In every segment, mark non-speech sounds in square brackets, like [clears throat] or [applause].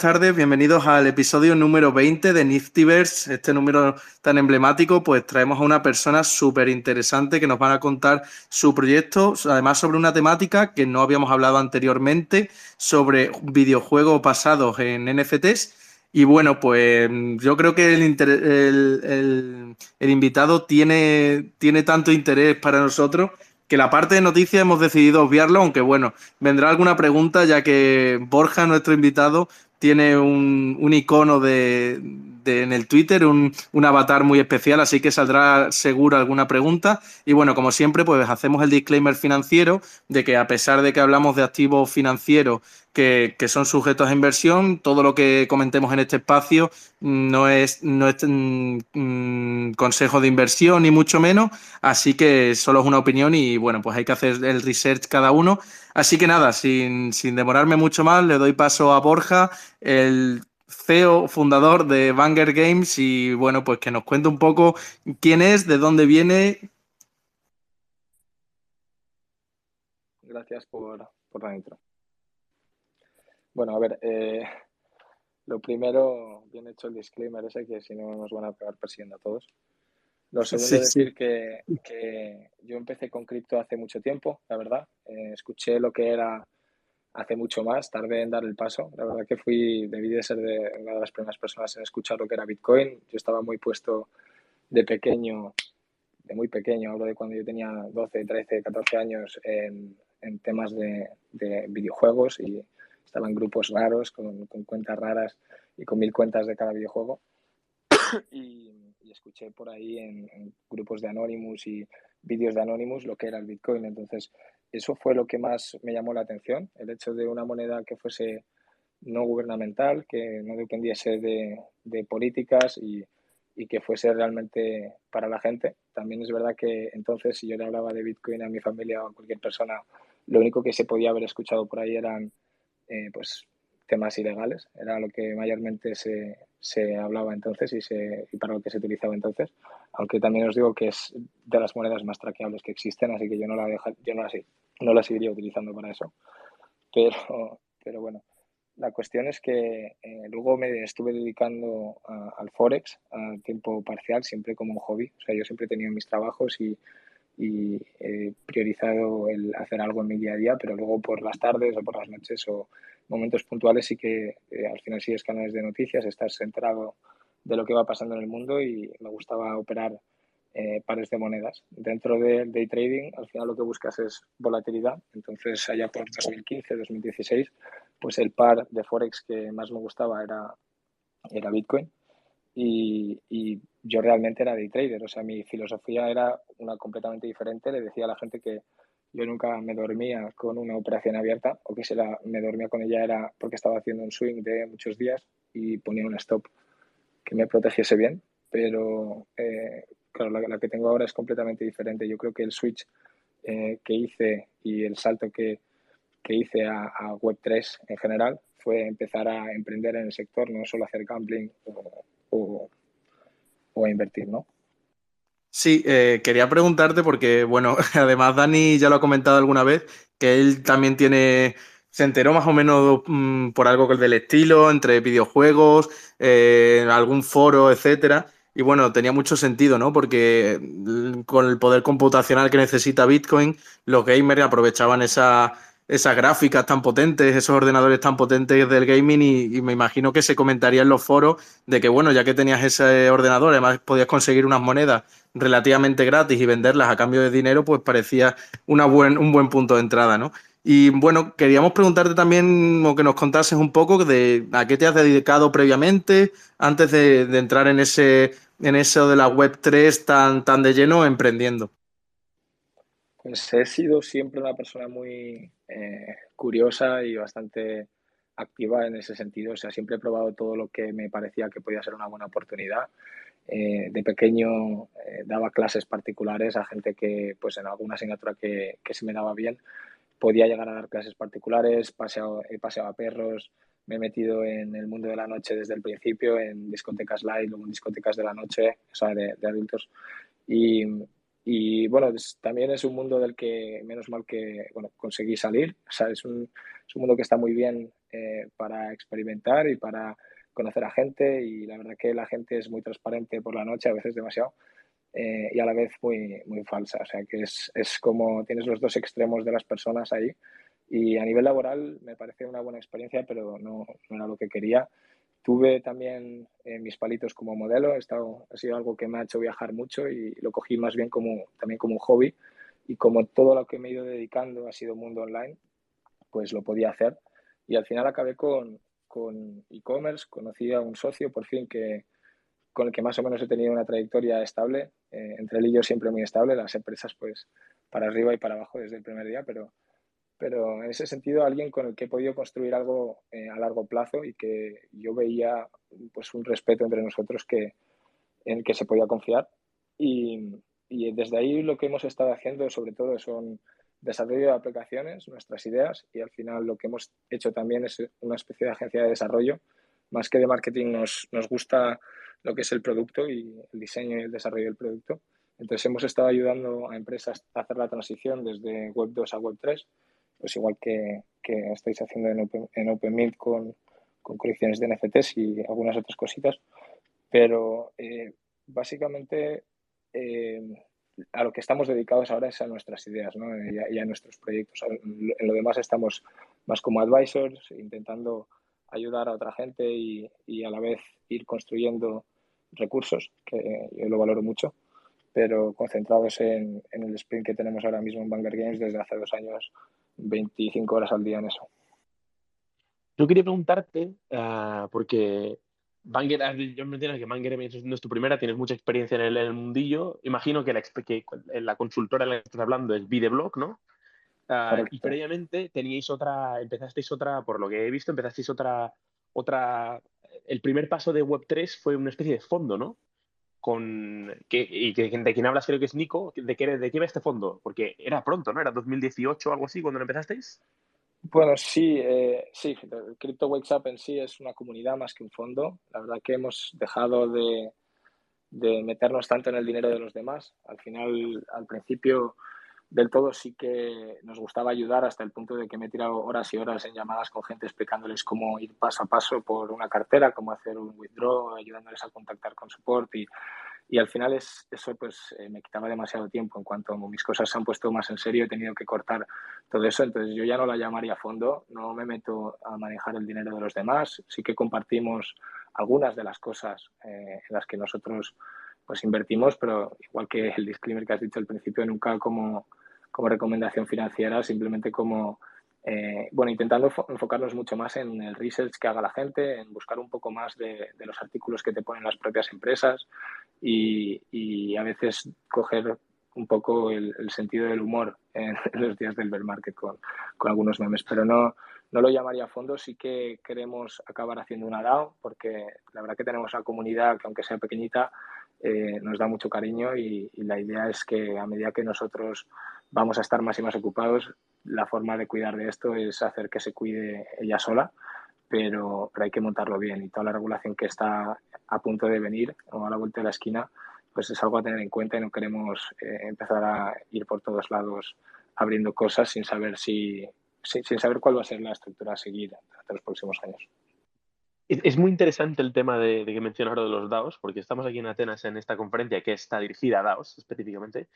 Tardes, bienvenidos al episodio número 20 de Niftyverse. Este número tan emblemático, pues traemos a una persona súper interesante que nos van a contar su proyecto, además sobre una temática que no habíamos hablado anteriormente, sobre videojuegos basados en NFTs. Y bueno, pues yo creo que el, el, invitado tiene, tiene tanto interés para nosotros que la parte de noticias hemos decidido obviarlo, aunque bueno, vendrá alguna pregunta ya que Borja, nuestro invitado, tiene un, icono de, en el Twitter, un, un, avatar muy especial, así que saldrá seguro alguna pregunta. Y bueno, como siempre, pues hacemos el disclaimer financiero de que a pesar de que hablamos de activos financieros que, son sujetos a inversión. Todo lo que comentemos en este espacio no es, no es mm, mm, consejo de inversión ni mucho menos, así que solo es una opinión y bueno, pues hay que hacer el research cada uno. Así que nada, sin, sin demorarme mucho más, le doy paso a Borja, el CEO fundador de Banger Games y bueno, pues que nos cuente un poco quién es, de dónde viene. Gracias por, por la intro. Bueno, a ver, eh, lo primero, bien hecho el disclaimer ese, que si no nos van a acabar persiguiendo a todos. Lo segundo es decir Que, yo empecé con cripto hace mucho tiempo, la verdad. Eh, escuché lo que era hace mucho más, tardé en dar el paso. La verdad que fui, debí de ser de una de las primeras personas en escuchar lo que era Bitcoin. Yo estaba muy puesto de pequeño, de muy pequeño, hablo de cuando yo tenía 12, 13, 14 años en, temas de, de videojuegos y estaba en grupos raros, con, cuentas raras y con mil cuentas de cada videojuego. [coughs] y, escuché por ahí en, grupos de Anonymous y vídeos de Anonymous lo que era el Bitcoin. Entonces, eso fue lo que más me llamó la atención, el hecho de una moneda que fuese no gubernamental, que no dependiese de, políticas y, y, que fuese realmente para la gente. También es verdad que entonces, si yo le hablaba de Bitcoin a mi familia o a cualquier persona, lo único que se podía haber escuchado por ahí eran eh, pues temas ilegales, era lo que mayormente se, se hablaba entonces y, se, y, para lo que se utilizaba entonces, aunque también os digo que es de las monedas más traqueables que existen, así que yo no la, deja, yo no la, no la seguiría utilizando para eso. Pero, pero bueno, la cuestión es que eh, luego me estuve dedicando al Forex a tiempo parcial, siempre como un hobby. O sea, yo siempre he tenido mis trabajos y, y he priorizado el hacer algo en mi día a día, pero luego por las tardes o por las noches o momentos puntuales sí que eh, al final sigues canales de noticias, estás centrado de lo que va pasando en el mundo y me gustaba operar eh, pares de monedas. Dentro del day trading, al final lo que buscas es volatilidad. Entonces, allá por 2015, 2016, pues el par de Forex que más me gustaba era, era Bitcoin. Y, y yo realmente era day trader, o sea, mi filosofía era una completamente diferente. Le decía a la gente que yo nunca me dormía con una operación abierta o que si la, me dormía con ella era porque estaba haciendo un swing de muchos días y ponía un stop que me protegiese bien, pero eh, claro, la, que tengo ahora es completamente diferente. Yo creo que el switch eh, que hice y el salto que, que hice a, a, Web3 en general fue empezar a emprender en el sector, no solo hacer gambling o o a invertir, ¿no? Sí, eh, quería preguntarte porque, bueno, [laughs] además Dani ya lo ha comentado alguna vez, que él también tiene, se enteró más o menos mm, por algo del estilo, entre videojuegos, eh, algún foro, etcétera. Y bueno, tenía mucho sentido, ¿no? Porque mm, con el poder computacional que necesita Bitcoin, los gamers aprovechaban esa, esas gráficas tan potentes, esos ordenadores tan potentes del gaming y, me imagino que se comentaría en los foros de que, bueno, ya que tenías ese ordenador, además podías conseguir unas monedas relativamente gratis y venderlas a cambio de dinero, pues parecía una buen, un buen punto de entrada, ¿no? Y bueno, queríamos preguntarte también o que nos contases un poco de a qué te has dedicado previamente antes de, entrar en ese en eso de la web 3 tan, tan de lleno emprendiendo. Pues he sido siempre una persona muy eh, curiosa y bastante activa en ese sentido. O sea, siempre he probado todo lo que me parecía que podía ser una buena oportunidad. Eh, de pequeño eh, daba clases particulares a gente que, pues en alguna asignatura que, que, se me daba bien, podía llegar a dar clases particulares, paseado, he paseado a perros, me he metido en el mundo de la noche desde el principio, en discotecas live, luego en discotecas de la noche, o sea, de, de adultos. Y, y bueno, también es un mundo del que menos mal que bueno, conseguí salir. O sea, es un, es un mundo que está muy bien eh, para experimentar y para conocer a gente y la verdad que la gente es muy transparente por la noche, a veces demasiado, eh, y a la vez muy, muy falsa. O sea que es, es, como tienes los dos extremos de las personas ahí y a nivel laboral me parece una buena experiencia, pero no, no era lo que quería. Tuve también eh, mis palitos como modelo, he estado, ha sido algo que me ha hecho viajar mucho y lo cogí más bien como, también como un hobby. Y como todo lo que me he ido dedicando ha sido mundo online, pues lo podía hacer. Y al final acabé con, con e-commerce, conocí a un socio por fin que, con el que más o menos he tenido una trayectoria estable, eh, entre él y yo siempre muy estable, las empresas pues para arriba y para abajo desde el primer día, pero, pero en ese sentido alguien con el que he podido construir algo eh, a largo plazo y que yo veía pues un respeto entre nosotros que, en el que se podía confiar. Y, y desde ahí lo que hemos estado haciendo sobre todo son desarrollo de aplicaciones, nuestras ideas y al final lo que hemos hecho también es una especie de agencia de desarrollo. Más que de marketing nos, nos gusta lo que es el producto y el diseño y el desarrollo del producto. Entonces hemos estado ayudando a empresas a hacer la transición desde Web 2 a Web 3, pues igual que, que estáis haciendo en, Open, en con, con colecciones de NFTs y algunas otras cositas. Pero eh, básicamente eh, a lo que estamos dedicados ahora es a nuestras ideas ¿no? y, a, nuestros proyectos. En lo demás estamos más como advisors, intentando ayudar a otra gente y, y, a la vez ir construyendo recursos, que yo lo valoro mucho, pero concentrados en, en, el sprint que tenemos ahora mismo en Vanguard Games desde hace dos años, 25 horas al día en eso. Yo quería preguntarte, uh, porque Banger, yo me entiendo que Banger no es tu primera, tienes mucha experiencia en el, en el mundillo. Imagino que la, que la consultora en la que estás hablando es Videblog, ¿no? Uh, y previamente teníais otra, empezasteis otra, por lo que he visto, empezasteis otra, otra, el primer paso de Web3 fue una especie de fondo, ¿no? Con, que, y que, de quien hablas creo que es Nico, ¿de qué, de qué va este fondo? Porque era pronto, ¿no? Era 2018 o algo así cuando lo empezasteis. Bueno, sí, eh, sí, Crypto Wakes Up en sí es una comunidad más que un fondo. La verdad que hemos dejado de, de, meternos tanto en el dinero de los demás. Al final, al principio del todo sí que nos gustaba ayudar hasta el punto de que me he tirado horas y horas en llamadas con gente explicándoles cómo ir paso a paso por una cartera, cómo hacer un withdraw, ayudándoles a contactar con support y y al final es, eso pues eh, me quitaba demasiado tiempo. En cuanto mis cosas se han puesto más en serio, he tenido que cortar todo eso. Entonces yo ya no la llamaría a fondo, no me meto a manejar el dinero de los demás. Sí que compartimos algunas de las cosas eh, en las que nosotros pues invertimos, pero igual que el disclaimer que has dicho al principio, nunca como, como recomendación financiera, simplemente como eh, bueno, intentando enfocarnos mucho más en el research que haga la gente, en buscar un poco más de, de los artículos que te ponen las propias empresas y, y a veces coger un poco el, el sentido del humor en, [laughs] en, los días del bear market con, con algunos memes, pero no, no lo llamaría a fondo, sí que queremos acabar haciendo una DAO porque la verdad que tenemos una comunidad que aunque sea pequeñita eh, nos da mucho cariño y, y la idea es que a medida que nosotros vamos a estar más y más ocupados, la forma de cuidar de esto es hacer que se cuide ella sola, pero, hay que montarlo bien y toda la regulación que está a punto de venir o a la vuelta de la esquina, pues es algo a tener en cuenta y no queremos eh, empezar a ir por todos lados abriendo cosas sin saber si sin, saber cuál va a ser la estructura a seguir durante los próximos años. Es muy interesante el tema de que mencionas ahora de los DAOs, porque estamos aquí en Atenas en esta conferencia que está dirigida a DAOs específicamente,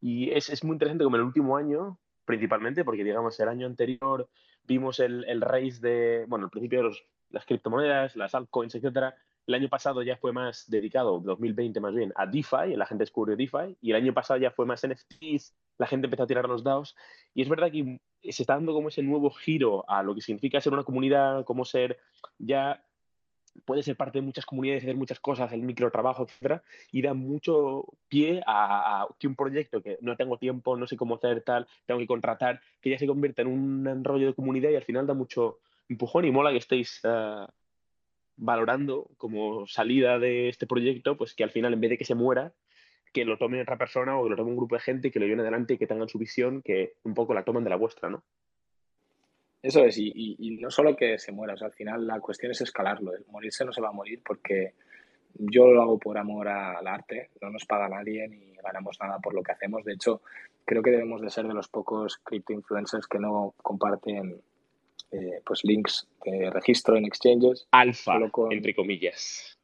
y es, es muy interesante como el último año principalmente, porque digamos el año anterior vimos el, el race de, bueno, el principio de los, las criptomonedas, las altcoins, etcétera. El año pasado ya fue más dedicado, 2020 más bien, a DeFi, la gente descubrió DeFi, y el año pasado ya fue más NFTs, la gente empezó a tirar los DAOs, y es verdad que se está dando como ese nuevo giro a lo que significa ser una comunidad, como ser ya puede ser parte de muchas comunidades, hacer muchas cosas, el microtrabajo, etcétera, y da mucho pie a, que un proyecto que no tengo tiempo, no sé cómo hacer tal, tengo que contratar, que ya se convierta en un rollo de comunidad y al final da mucho empujón y mola que estéis uh, valorando como salida de este proyecto, pues que al final en vez de que se muera, que lo tome otra persona o que lo tome un grupo de gente que lo lleven adelante y que tengan su visión, que un poco la tomen de la vuestra, ¿no? Eso es, y, y, y, no solo que se muera, o sea, al final la cuestión es escalarlo. El morirse no se va a morir porque yo lo hago por amor al arte, no nos paga nadie ni ganamos nada por lo que hacemos. De hecho, creo que debemos de ser de los pocos crypto influencers que no comparten eh, pues links de registro en exchanges. Alfa, entre comillas.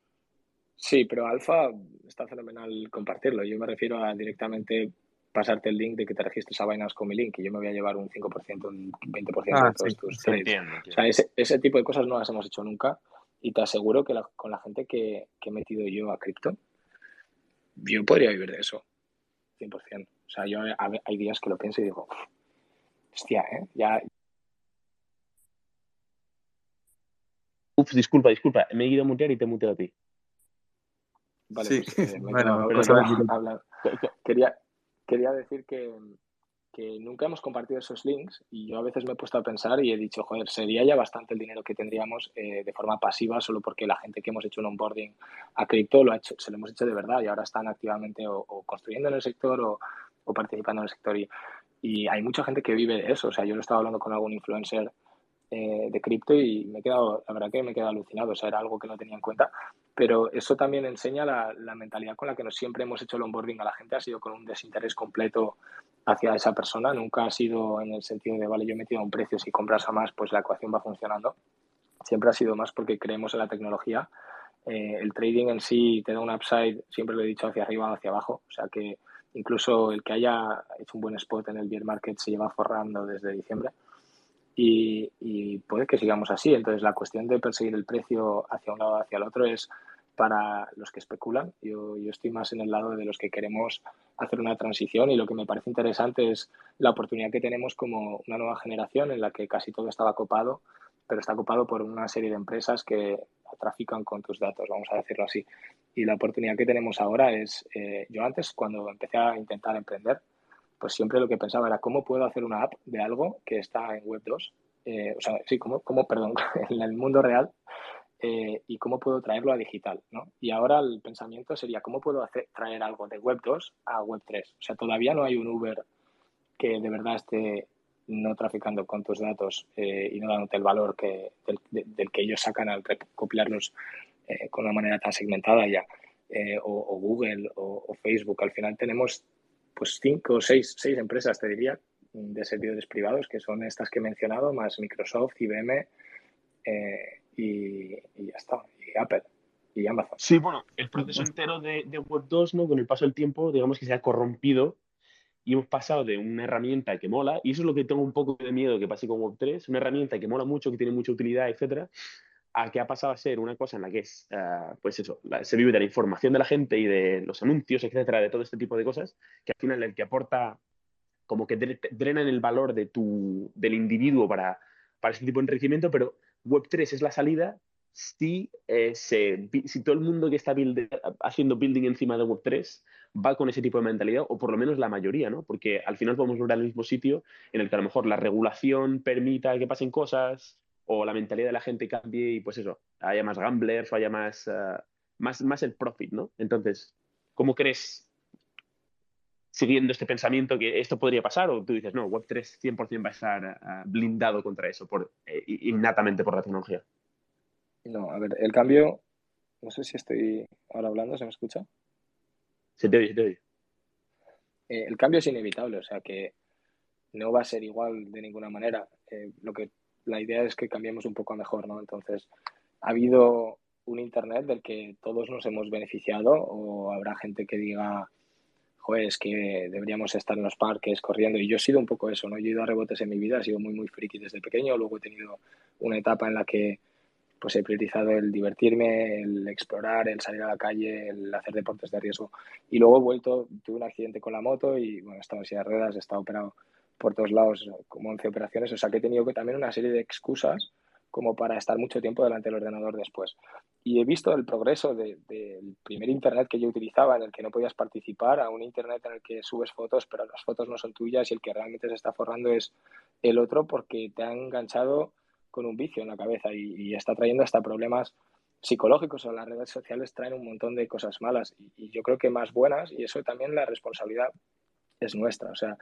Sí, pero alfa está fenomenal compartirlo. Yo me refiero a directamente pasarte el link de que te registres a Binance con mi link y yo me voy a llevar un 5%, un 20% ah, de todos tus trades. O sea, ese, ese, tipo de cosas no las hemos hecho nunca y te aseguro que con la gente que, que, he metido yo a cripto, yo podría vivir de eso, 100%. O sea, yo hay días que lo pienso y digo, hostia, ¿eh? Ya... Uf, disculpa, disculpa, me he ido a mutear y te he muteado a ti. Vale, sí. pues, eh, [laughs] bueno, quería, quería decir que, nunca hemos compartido esos links y yo a veces me he puesto a pensar y he dicho, joder, sería ya bastante el dinero que tendríamos eh, de forma pasiva solo porque la gente que hemos hecho un onboarding a cripto lo ha hecho, se lo hemos hecho de verdad y ahora están activamente o, construyendo en el sector o, participando en el sector y, hay mucha gente que vive eso. O sea, yo lo estaba hablando con algún influencer eh, de cripto y me he quedado, la verdad que me he quedado alucinado, o sea, era algo que no tenía en cuenta, pero eso también enseña la, mentalidad con la que nos siempre hemos hecho el onboarding a la gente, ha sido con un desinterés completo hacia esa persona, nunca ha sido en el sentido de, vale, yo he metido un precio, si compras a más, pues la ecuación va funcionando, siempre ha sido más porque creemos en la tecnología. Eh, el trading en sí te da un upside, siempre lo he dicho, hacia arriba o hacia abajo, o sea que incluso el que haya hecho un buen spot en el bear market se lleva forrando desde diciembre y, puede que sigamos así. Entonces, la cuestión de perseguir el precio hacia un lado o hacia el otro es para los que especulan. Yo, yo estoy más en el lado de los que queremos hacer una transición y lo que me parece interesante es la oportunidad que tenemos como una nueva generación en la que casi todo estaba copado, pero está copado por una serie de empresas que trafican con tus datos, vamos a decirlo así. Y la oportunidad que tenemos ahora es, eh, yo antes cuando empecé a intentar emprender, pues siempre lo que pensaba era cómo puedo hacer una app de algo que está en Web 2, eh, o sea, sí, cómo, cómo, perdón, [laughs] en el mundo real eh, y cómo puedo traerlo a digital, ¿no? Y ahora el pensamiento sería cómo puedo hacer, traer algo de Web 2 a Web 3. O sea, todavía no hay un Uber que de verdad esté no traficando con tus datos eh, y no dándote el valor que, del, que ellos sacan al recopilarlos con una manera tan segmentada ya, o, Google o, Facebook. Al final tenemos pues cinco o seis, seis empresas, te diría, de servidores privados, que son estas que he mencionado, más Microsoft, IBM eh, y, ya está, y Apple y Amazon. Sí, bueno, el proceso entero de, Web 2, ¿no? con el paso del tiempo, digamos que se ha corrompido y hemos pasado de una herramienta que mola, y eso es lo que tengo un poco de miedo que pase con Web 3, una herramienta que mola mucho, que tiene mucha utilidad, etcétera, a que ha pasado a ser una cosa en la que es, ah, pues eso, se vive de la información de la gente y de los anuncios, etcétera, de todo este tipo de cosas, que al final el que aporta, como que drenan el valor de tu, del individuo para, para ese tipo de enriquecimiento, pero Web3 es la salida si, eh, si todo el mundo que está haciendo building encima de Web3 va con ese tipo de mentalidad, o por lo menos la mayoría, ¿no? Porque al final a lograr el mismo sitio en el que a lo mejor la regulación permita que pasen cosas, o la mentalidad de la gente cambie y pues eso, haya más gamblers o haya más, eh, más, más el profit, ¿no? Entonces, ¿cómo crees, siguiendo este pensamiento, que esto podría pasar? O tú dices, no, Web3 100% va a estar eh, blindado contra eso, por, eh, innatamente por la tecnología. No, a ver, el cambio, no sé si estoy ahora hablando, ¿se me escucha? Se te oye, se te oye. el cambio es inevitable, o sea que no va a ser igual de ninguna manera. lo que la idea es que cambiemos un poco mejor, ¿no? Entonces, ha habido un Internet del que todos nos hemos beneficiado o habrá gente que diga, joder, que deberíamos estar en los parques corriendo. Y yo he sido un poco eso, ¿no? Yo he ido a rebotes en mi vida, he sido muy, muy friki desde pequeño. Luego he tenido una etapa en la que pues he priorizado el divertirme, el explorar, el salir a la calle, el hacer deportes de riesgo. Y luego he vuelto, tuve un accidente con la moto y, bueno, he estado en silla de ruedas, he estado operado por todos lados, como 11 operaciones, o sea que he tenido que también una serie de excusas como para estar mucho tiempo delante del ordenador después. Y he visto el progreso del primer Internet que yo utilizaba, en el que no podías participar, a un Internet en el que subes fotos, pero las fotos no son tuyas y el que realmente se está forrando es el otro porque te ha enganchado con un vicio en la cabeza y, está trayendo hasta problemas psicológicos o las redes sociales traen un montón de cosas malas y, y yo creo que más buenas y eso también la responsabilidad es nuestra. O sea,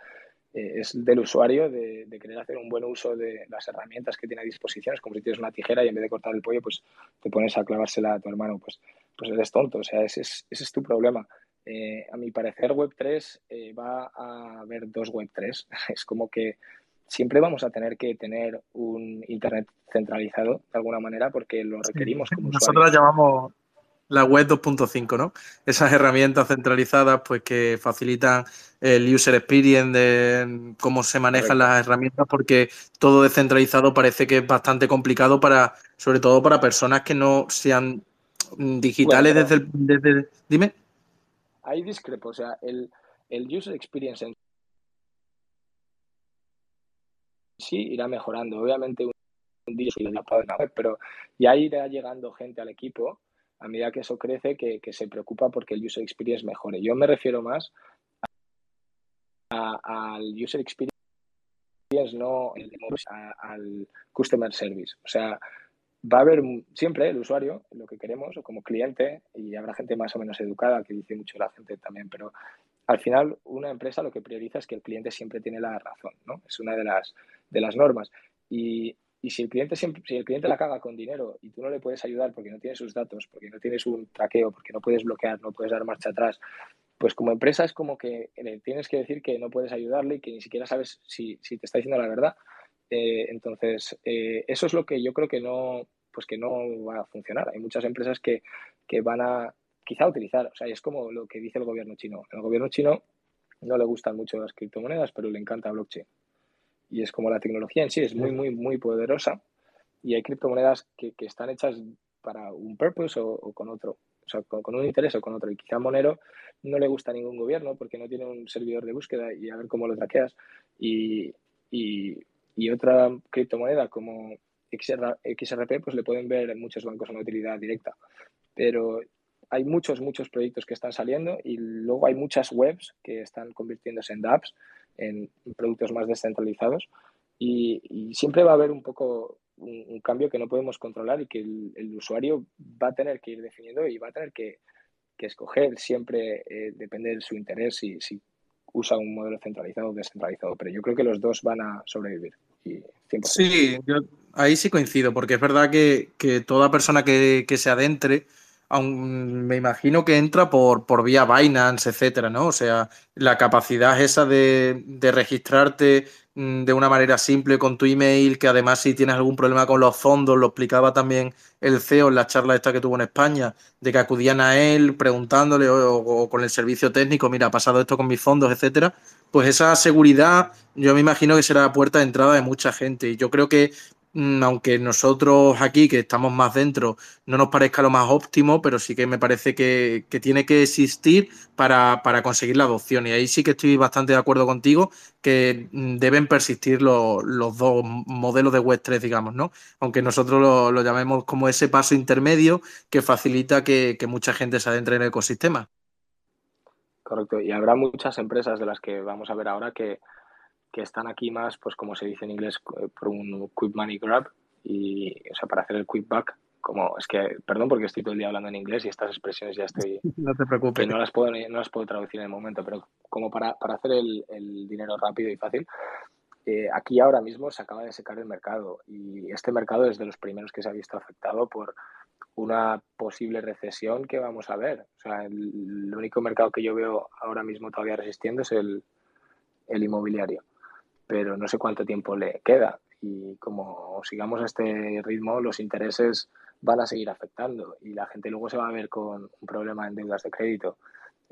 eh, es del usuario de, querer hacer un buen uso de las herramientas que tiene a disposición. Es como si tienes una tijera y en vez de cortar el pollo, pues te pones a clavársela a tu hermano. Pues, pues eres tonto. O sea, ese es, ese es tu problema. Eh, a mi parecer, Web3 eh, va a haber dos Web3. [laughs] Es como que siempre vamos a tener que tener un Internet centralizado de alguna manera porque lo requerimos como Nosotros la llamamos la web 2.5, ¿no? Esas herramientas centralizadas pues que facilitan el user experience de cómo se manejan las herramientas porque todo descentralizado parece que es bastante complicado para sobre todo para personas que no sean digitales desde, el, desde dime. Ahí discrepo, o sea, el, el user experience en sí irá mejorando. Obviamente un, día pero ya irá llegando gente al equipo a medida que eso crece que, se preocupa porque el user experience mejore. Yo me refiero más al user experience, no al customer service. O sea, va a haber siempre el usuario, lo que queremos, o como cliente, y habrá gente más o menos educada, que dice mucho la gente también, pero al final una empresa lo que prioriza es que el cliente siempre tiene la razón, ¿no? Es una de las normas. Y, y si el cliente siempre, si el cliente la caga con dinero y tú no le puedes ayudar porque no tienes sus datos, porque no tienes un traqueo, porque no puedes bloquear, no puedes dar marcha atrás, pues como empresa es como que tienes que decir que no puedes ayudarle y que ni siquiera sabes si, si te está diciendo la verdad. Eh, entonces, eh, eso es lo que yo creo que no, pues que no va a funcionar. Hay muchas empresas que, que van a quizá utilizar, o sea, es como lo que dice el gobierno chino. El gobierno chino no le gustan mucho las criptomonedas, pero le encanta blockchain y es como la tecnología en sí es muy, muy, muy poderosa y hay criptomonedas que, que están hechas para un purpose o, con otro, o sea, con, un interés o con otro. Y quizá Monero no le gusta a ningún gobierno porque no tiene un servidor de búsqueda y a ver cómo lo traqueas. Y, y, y otra criptomoneda como XR, XRP, pues le pueden ver muchos bancos una utilidad directa. Pero hay muchos, muchos proyectos que están saliendo y luego hay muchas webs que están convirtiéndose en dApps en productos más descentralizados y, siempre va a haber un poco un, cambio que no podemos controlar y que el, usuario va a tener que ir definiendo y va a tener que, escoger siempre, eh, depende de su interés, si, si usa un modelo centralizado o descentralizado, pero yo creo que los dos van a sobrevivir. Y Sí, yo ahí sí coincido, porque es verdad que, toda persona que, que se adentre me imagino que entra por, por vía Binance, etcétera, ¿no? O sea, la capacidad esa de, de, registrarte mm, de una manera simple con tu email, que además si tienes algún problema con los fondos, lo explicaba también el CEO en la charla esta que tuvo en España, de que acudían a él preguntándole o, con el servicio técnico, mira, ha pasado esto con mis fondos, etcétera. Pues esa seguridad, yo me imagino que será la puerta de entrada de mucha gente. Y yo creo que aunque nosotros aquí, que estamos más dentro, no nos parezca lo más óptimo, pero sí que me parece que, tiene que existir para, conseguir la adopción. Y ahí sí que estoy bastante de acuerdo contigo que mm, deben persistir los, dos modelos de Web 3, digamos, ¿no? Aunque nosotros lo, llamemos como ese paso intermedio que facilita que, que mucha gente se adentre en el ecosistema. Correcto. Y habrá muchas empresas de las que vamos a ver ahora que que están aquí más, pues como se dice en inglés, eh, por un quick money grab y, o sea, para hacer el quick back, como es que, perdón porque estoy todo el día hablando en inglés y estas expresiones ya estoy... [laughs] No te preocupes. no las puedo, no las puedo traducir en el momento, pero como para, para hacer el, el, dinero rápido y fácil, eh, aquí ahora mismo se acaba de secar el mercado y este mercado es de los primeros que se ha visto afectado por una posible recesión que vamos a ver. O sea, el, único mercado que yo veo ahora mismo todavía resistiendo es el, el inmobiliario pero no sé cuánto tiempo le queda. Y como sigamos a este ritmo, los intereses van a seguir afectando y la gente luego se va a ver con un problema en deudas de crédito,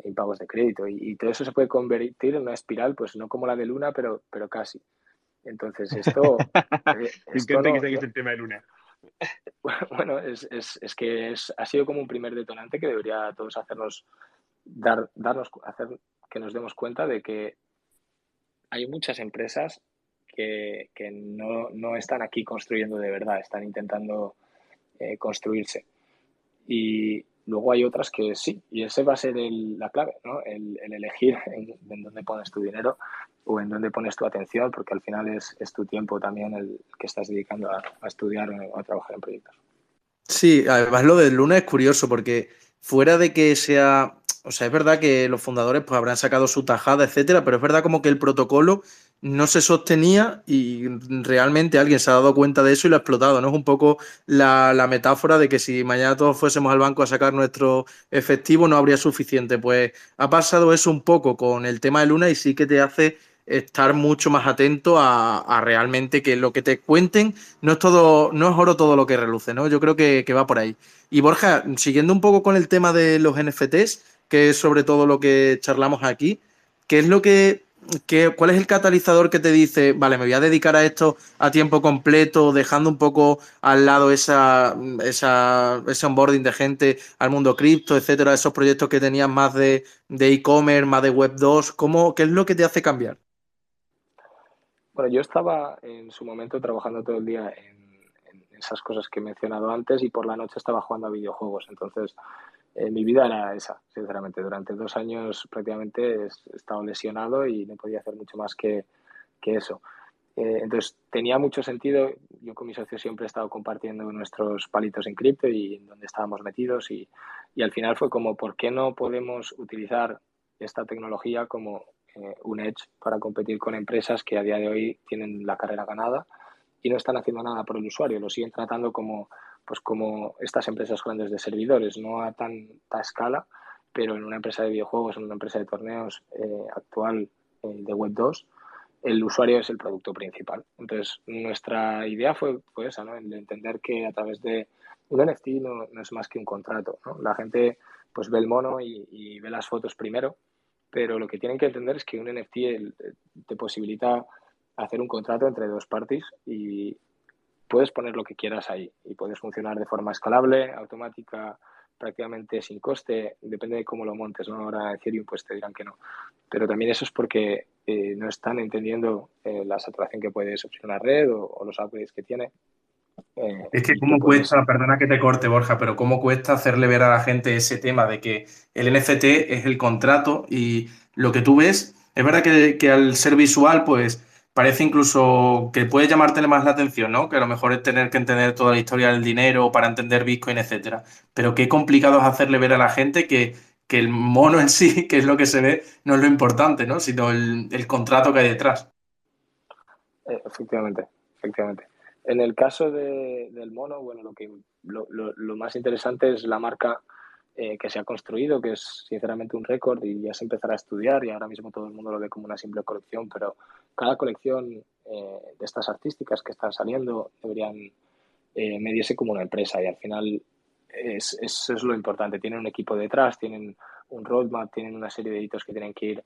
en pagos de crédito. Y, todo eso se puede convertir en una espiral, pues no como la de Luna, pero, pero casi. Entonces, esto. [laughs] eh, esto que el tema de Luna. [laughs] Bueno, es, es, es que es, ha sido como un primer detonante que debería a todos hacernos, dar, darnos, hacer que nos demos cuenta de que hay muchas empresas que, no, están aquí construyendo de verdad, están intentando eh, construirse. Y luego hay otras que sí, y ese va a ser la clave, ¿no? el, elegir [laughs] en, dónde pones tu dinero o en dónde pones tu atención, porque al final es, tu tiempo también el que estás dedicando a, a estudiar o a trabajar en proyectos. Sí, además lo del Luna es curioso porque fuera de que sea o sea, es verdad que los fundadores pues habrán sacado su tajada, etcétera, pero es verdad como que el protocolo no se sostenía y realmente alguien se ha dado cuenta de eso y lo ha explotado, ¿no? Es un poco la, metáfora de que si mañana todos fuésemos al banco a sacar nuestro efectivo no habría suficiente. Pues ha pasado eso un poco con el tema de Luna y sí que te hace estar mucho más atento a, realmente que lo que te cuenten no es todo, no es oro todo lo que reluce, ¿no? Yo creo que, que va por ahí. Y Borja, siguiendo un poco con el tema de los NFTs, que es sobre todo lo que charlamos aquí, ¿qué es lo que ¿cuál es el catalizador que te dice, vale, me voy a dedicar a esto a tiempo completo, dejando un poco al lado esa, esa, ese onboarding de gente al mundo cripto, etcétera, esos proyectos que tenías más de e-commerce, más de Web 2? ¿cómo, ¿Qué es lo que te hace cambiar? Bueno, yo estaba en su momento trabajando todo el día en, esas cosas que he mencionado antes y por la noche estaba jugando a videojuegos. Entonces, eh, mi vida era esa, sinceramente. Durante dos años prácticamente he estado lesionado y no podía hacer mucho más que, que eso. Eh, entonces tenía mucho sentido. Yo con mi socio siempre he estado compartiendo nuestros palitos en cripto y en donde estábamos metidos y, y, al final fue como, ¿por qué no podemos utilizar esta tecnología como eh, un edge para competir con empresas que a día de hoy tienen la carrera ganada y no están haciendo nada por el usuario? Lo siguen tratando como pues como estas empresas grandes de servidores, no a tanta escala, pero en una empresa de videojuegos, en una empresa de torneos eh, actual eh, de Web 2, el usuario es el producto principal. Entonces, nuestra idea fue, esa, ¿no? El entender que a través de un NFT no, es más que un contrato. La gente pues ve el mono y, ve las fotos primero, pero lo que tienen que entender es que un NFT te posibilita hacer un contrato entre dos partes y, puedes poner lo que quieras ahí y puedes funcionar de forma escalable, automática, prácticamente sin coste, depende de cómo lo montes, ¿no? Ahora Ethereum pues te dirán que no. Pero también eso es porque eh, no están entendiendo eh, la saturación que puede sufrir una red o, los upgrades que tiene. Eh, es que cómo cuesta, perdona que te corte Borja, pero cómo cuesta hacerle ver a la gente ese tema de que el NFT es el contrato y lo que tú ves, es verdad que, que al ser visual pues parece incluso que puede llamarte más la atención, ¿no? Que a lo mejor es tener que entender toda la historia del dinero para entender Bitcoin, etcétera. Pero qué complicado es hacerle ver a la gente que, el mono en sí, [laughs] que es lo que se ve, no es lo importante, ¿no? Sino el, contrato que hay detrás. Eh, efectivamente, efectivamente. En el caso del mono, bueno, lo que lo más interesante es la marca eh, que se ha construido, que es sinceramente un récord y ya se empezará a estudiar y ahora mismo todo el mundo lo ve como una simple colección, pero cada colección eh, de estas artísticas que están saliendo deberían eh, medirse como una empresa y al final es, es lo importante. Tienen un equipo detrás, tienen un roadmap, tienen una serie de hitos que tienen que ir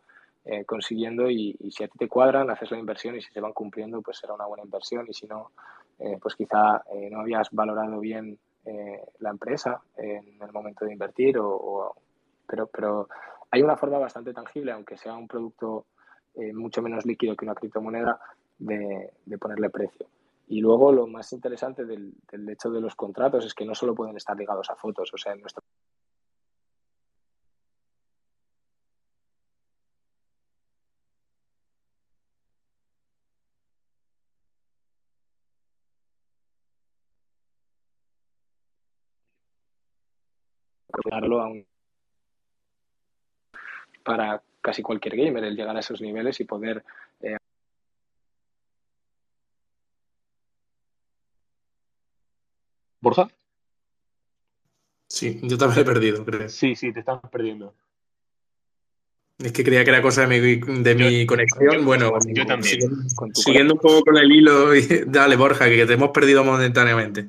consiguiendo y, y, si a ti te cuadran, haces la inversión y si se van cumpliendo, pues será una buena inversión y si no, pues quizá no habías valorado bien eh, la empresa en el momento de invertir, o, pero, pero hay una forma bastante tangible, aunque sea un producto eh, mucho menos líquido que una criptomoneda, de, ponerle precio. Y luego lo más interesante del, del, hecho de los contratos es que no solo pueden estar ligados a fotos, o sea, en nuestro para casi cualquier gamer, el llegar a esos niveles y poder eh, ¿Borja? Sí, yo también he perdido, creo. Sí, sí, te estás perdiendo. Es que creía que era cosa de mi, de mi conexión. bueno, yo también. Siguiendo, un poco con el hilo, [laughs] dale, Borja, que te hemos perdido momentáneamente.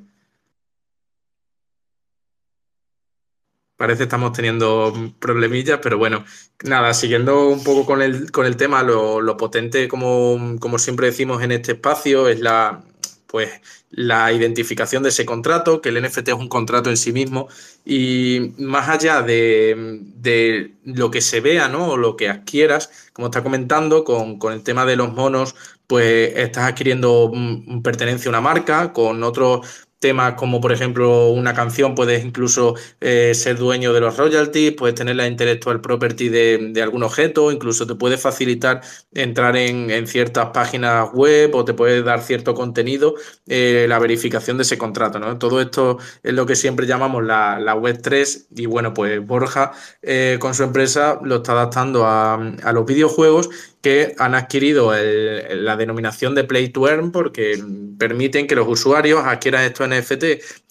Parece que estamos teniendo problemillas, pero bueno, nada, siguiendo un poco con el, con el tema, lo, potente, como, como, siempre decimos en este espacio, es la, pues, la identificación de ese contrato, que el NFT es un contrato en sí mismo, y más allá de, de lo que se vea, ¿no? O lo que adquieras, como está comentando, con, con el tema de los monos, pues estás adquiriendo pertenencia a una marca, con otros temas como por ejemplo una canción, puedes incluso eh, ser dueño de los royalties, puedes tener la intellectual property de, algún objeto, incluso te puede facilitar entrar en, ciertas páginas web o te puede dar cierto contenido, eh, la verificación de ese contrato. ¿no? Todo esto es lo que siempre llamamos la, web 3 y bueno, pues Borja eh, con su empresa lo está adaptando a, a los videojuegos que han adquirido la denominación de Play to Earn porque permiten que los usuarios adquieran estos NFT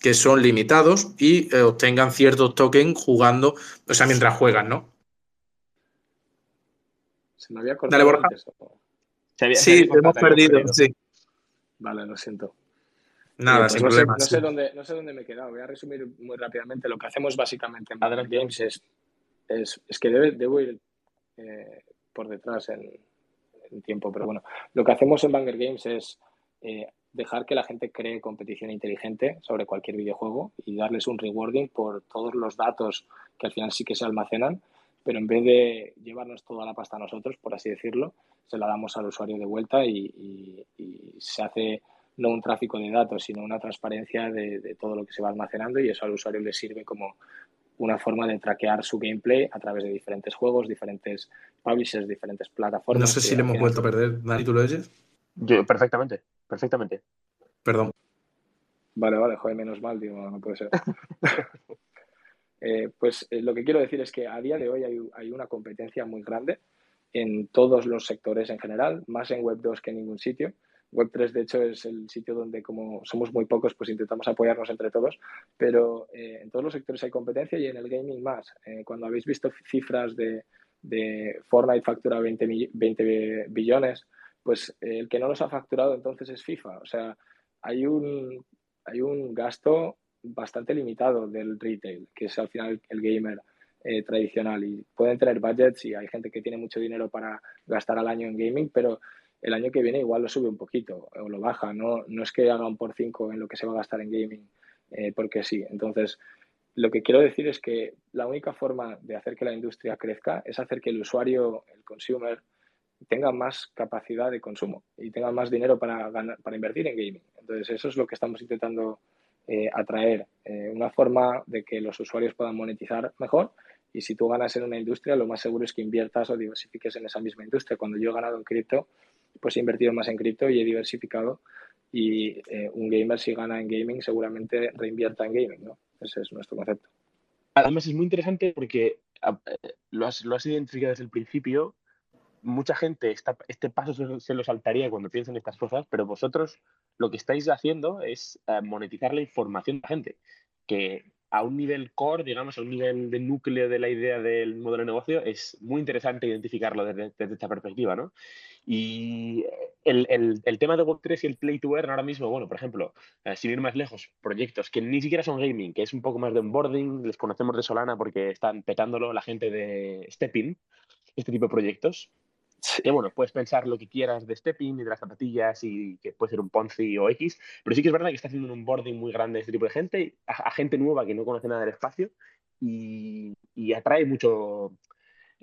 que son limitados y eh, obtengan ciertos tokens jugando, o sea, mientras juegan, ¿no? Se me había cortado Dale, Borja. sí, hemos perdido, sí. Vale, lo siento. Nada, pues no, sé, no, sé dónde, no sé dónde me he quedado. Voy a resumir muy rápidamente. Lo que hacemos básicamente en Banger Games es, es, es que debo ir eh, por detrás en, tiempo, pero bueno, lo que hacemos en Banger Games es eh, dejar que la gente cree competición inteligente sobre cualquier videojuego y darles un rewarding por todos los datos que al final sí que se almacenan, pero en vez de llevarnos toda la pasta a nosotros, por así decirlo, se la damos al usuario de vuelta y, se hace no un tráfico de datos, sino una transparencia de, todo lo que se va almacenando y eso al usuario le sirve como una forma de traquear su gameplay a través de diferentes juegos, diferentes publishers, diferentes plataformas. No sé si le hemos vuelto a perder. Dani, ¿tú lo oyes? Yo, perfectamente, perfectamente. Perdón. Vale, vale, joder, menos mal, digo, no puede ser. [laughs] Eh, pues eh, lo que quiero decir es que a día de hoy hay, una competencia muy grande en todos los sectores en general, más en Web 2 que en ningún sitio. Web 3, de hecho, es el sitio donde, como somos muy pocos, pues intentamos apoyarnos entre todos, pero eh, en todos los sectores hay competencia y en el gaming más. cuando habéis visto cifras de, de Fortnite factura 20, 20 billones, pues el que no los ha facturado entonces es FIFA. O sea, hay un, hay un gasto bastante limitado del retail, que es al final el gamer eh, tradicional. Y pueden tener budgets y hay gente que tiene mucho dinero para gastar al año en gaming, pero el año que viene igual lo sube un poquito o lo baja. No, no es que haga un por cinco en lo que se va a gastar en gaming, eh, porque sí. Entonces, lo que quiero decir es que la única forma de hacer que la industria crezca es hacer que el usuario, el consumer, tenga más capacidad de consumo y tenga más dinero para, para invertir en gaming. Entonces, eso es lo que estamos intentando eh, atraer, eh, una forma de que los usuarios puedan monetizar mejor. Y si tú ganas en una industria, lo más seguro es que inviertas o diversifiques en esa misma industria. Cuando yo he ganado en cripto, pues he invertido más en cripto y he diversificado. Y eh, un gamer, si gana en gaming, seguramente reinvierta en gaming. ¿no? Ese es nuestro concepto. Además, es muy interesante porque ah, lo has, lo has identificado desde el principio mucha gente este paso se, lo saltaría cuando piensan estas cosas, pero vosotros lo que estáis haciendo es eh, monetizar la información de la gente, que a un nivel core, digamos, a un nivel de núcleo de la idea del modelo de negocio, es muy interesante identificarlo desde, esta perspectiva, ¿no? Y el, tema de Web3 y el Play to Earn ahora mismo, bueno, por ejemplo, eh, sin ir más lejos, proyectos que ni siquiera son gaming, que es un poco más de onboarding, les conocemos de Solana porque están petándolo la gente de Stepping, este tipo de proyectos, que bueno, puedes pensar lo que quieras de Stepping y de las zapatillas y que puede ser un Ponzi o X, pero sí que es verdad que está haciendo un boarding muy grande este tipo de gente, a, gente nueva que no conoce nada del espacio y, atrae mucho,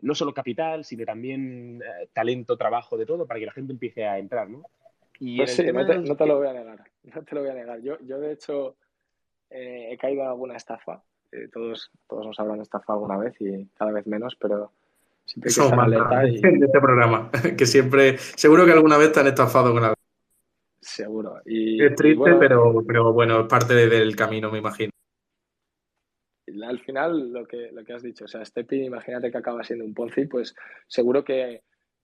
no solo capital, sino también eh, talento, trabajo, de todo, para que la gente empiece a entrar, ¿no? Y pues sí, no te, lo voy a negar, no te lo voy a negar. Yo, yo de hecho, eh, he caído en alguna estafa. Eh, todos, todos nos habrán estafado alguna vez y cada vez menos, pero Siempre y... [laughs] de este programa, [laughs] que siempre, seguro que alguna vez te han estafado con algo. Seguro. Y, es triste, pero, pero bueno, es parte del camino, me imagino. Al final, lo que, lo que has dicho, o sea, Stepping, imagínate que acaba siendo un Ponzi, pues seguro que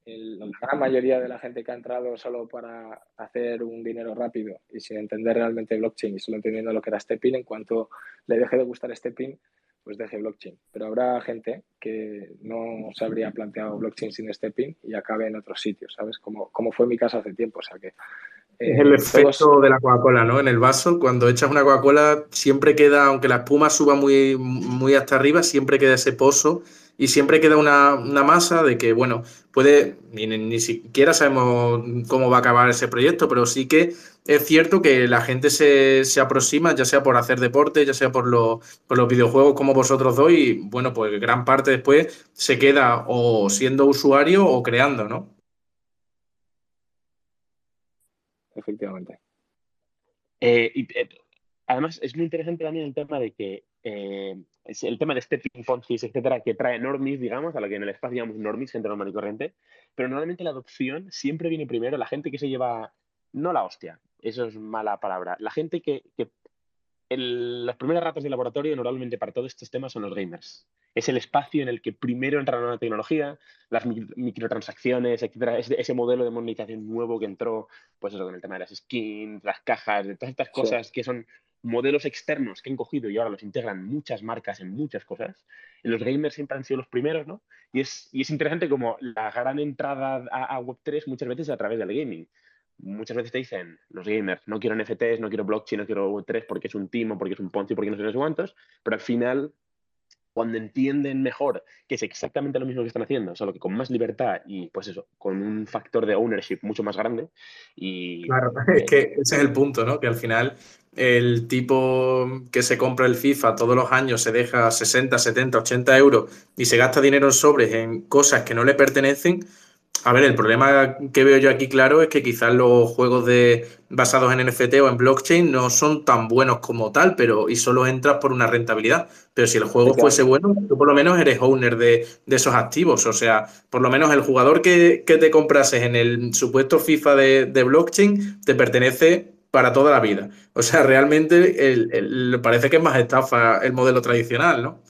la gran mayoría de la gente que ha entrado solo para hacer un dinero rápido y sin entender realmente blockchain y solo entendiendo lo que era Stepping, en cuanto le deje de gustar Stepping, pues deje blockchain. Pero habrá gente que no se habría planteado blockchain sin stepping y acabe en otros sitios, ¿sabes? Como, como fue mi caso hace tiempo. O sea que. es el eh, efecto de la Coca-Cola, ¿no? En el vaso, cuando echas una Coca-Cola, siempre queda, aunque la espuma suba muy, muy hasta arriba, siempre queda ese pozo y siempre queda una, masa de que, bueno, puede, ni, ni, siquiera sabemos cómo va a acabar ese proyecto, pero sí que es cierto que la gente se, aproxima, ya sea por hacer deporte, ya sea por, por los videojuegos como vosotros dos, y bueno, pues gran parte después se queda o siendo usuario o creando, ¿no? Efectivamente. Eh, y, eh, además, es muy interesante también el tema de que eh, el tema de stepping poncis, etcétera, que trae normis, digamos, a lo que en el espacio llamamos normis, gente normal y corriente, pero normalmente la adopción siempre viene primero la gente que se lleva, no la hostia, eso es mala palabra, la gente que, que las primeras ratas de laboratorio normalmente para todos estos temas son los gamers. Es el espacio en el que primero entra la tecnología, las microtransacciones, etcétera, ese, modelo de monetización nuevo que entró, pues eso, con el tema de las skins, las cajas, de todas estas cosas que son modelos externos que han cogido y ahora los integran muchas marcas en muchas cosas. Los gamers siempre han sido los primeros, ¿no? Y es, y es interesante como la gran entrada a, Web3 muchas veces es a través del gaming. Muchas veces te dicen los gamers, no quiero NFTs, no quiero blockchain, no quiero Web3 porque es un timo, porque es un Ponzi, porque no sé, no sé cuántos, pero al final cuando entienden mejor que es exactamente lo mismo que están haciendo, solo que con más libertad y pues eso, con un factor de ownership mucho más grande. Y, claro, [laughs] es que ese es el punto, ¿no? Que al final el tipo que se compra el FIFA todos los años se deja 60, 70, 80 euros y se gasta dinero en sobres en cosas que no le pertenecen, a ver, el problema que veo yo aquí claro es que quizás los juegos de, basados en NFT o en blockchain no son tan buenos como tal, pero y solo entras por una rentabilidad. Pero si el juego fuese bueno, tú por lo menos eres owner de, esos activos. O sea, por lo menos el jugador que, te comprases en el supuesto FIFA de, blockchain te pertenece para toda la vida. O sea, realmente el, parece que es más estafa el modelo tradicional, ¿no?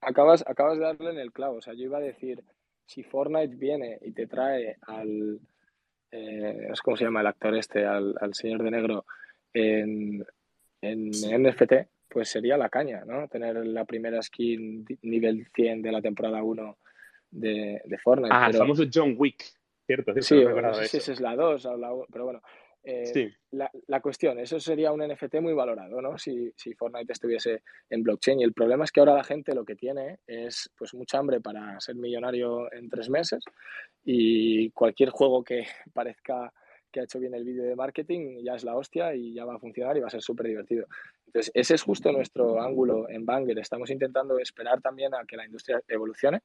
Acabas, acabas de darle en el clavo. O sea, yo iba a decir si Fortnite viene y te trae al, eh, es como se llama el actor este, al, señor de negro en, en NFT, pues sería la caña, ¿no? Tener la primera skin nivel 100 de la temporada 1 de, de Fortnite. Ah, pero... el famoso John Wick, ¿cierto? Sí, no sé si es la 2 o la pero bueno. Eh, la, la, cuestión, eso sería un NFT muy valorado, ¿no? Si, si, Fortnite estuviese en blockchain. Y el problema es que ahora la gente lo que tiene es pues mucha hambre para ser millonario en tres meses y cualquier juego que [laughs] parezca que ha hecho bien el vídeo de marketing ya es la hostia y ya va a funcionar y va a ser súper divertido. Entonces, ese es justo nuestro ángulo en Banger. Estamos intentando esperar también a que la industria evolucione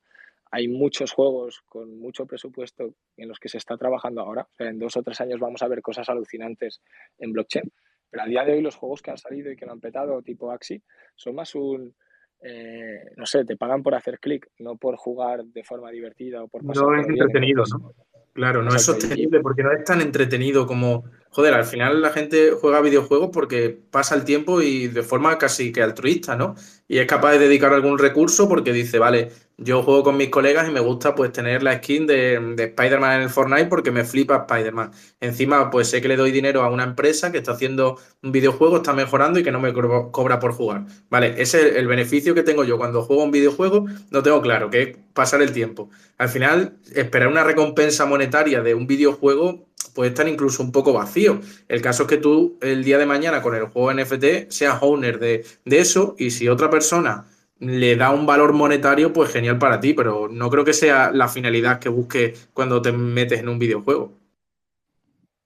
hay muchos juegos con mucho presupuesto en los que se está trabajando ahora. en dos o tres años vamos a ver cosas alucinantes en blockchain. Pero a día de hoy los juegos que han salido y que no han petado, tipo Axi, son más un, eh, no sé, te pagan por hacer clic, no por jugar de forma divertida o por pasar No es entretenido, ¿no? Claro, no es sostenible porque no es tan entretenido como joder, al final la gente juega videojuegos porque pasa el tiempo y de forma casi que altruista, ¿no? Y es capaz de dedicar algún recurso porque dice, vale, yo juego con mis colegas y me gusta pues tener la skin de, de Spider-Man en el Fortnite porque me flipa Spider-Man. Encima, pues sé que le doy dinero a una empresa que está haciendo un videojuego, está mejorando y que no me cobra por jugar. Vale, ese es el beneficio que tengo yo cuando juego un videojuego, no tengo claro, que es pasar el tiempo. Al final, esperar una recompensa monetaria de un videojuego puede estar incluso un poco vacío. El caso es que tú el día de mañana con el juego NFT seas owner de, eso y si otra persona le da un valor monetario, pues genial para ti, pero no creo que sea la finalidad que busques cuando te metes en un videojuego.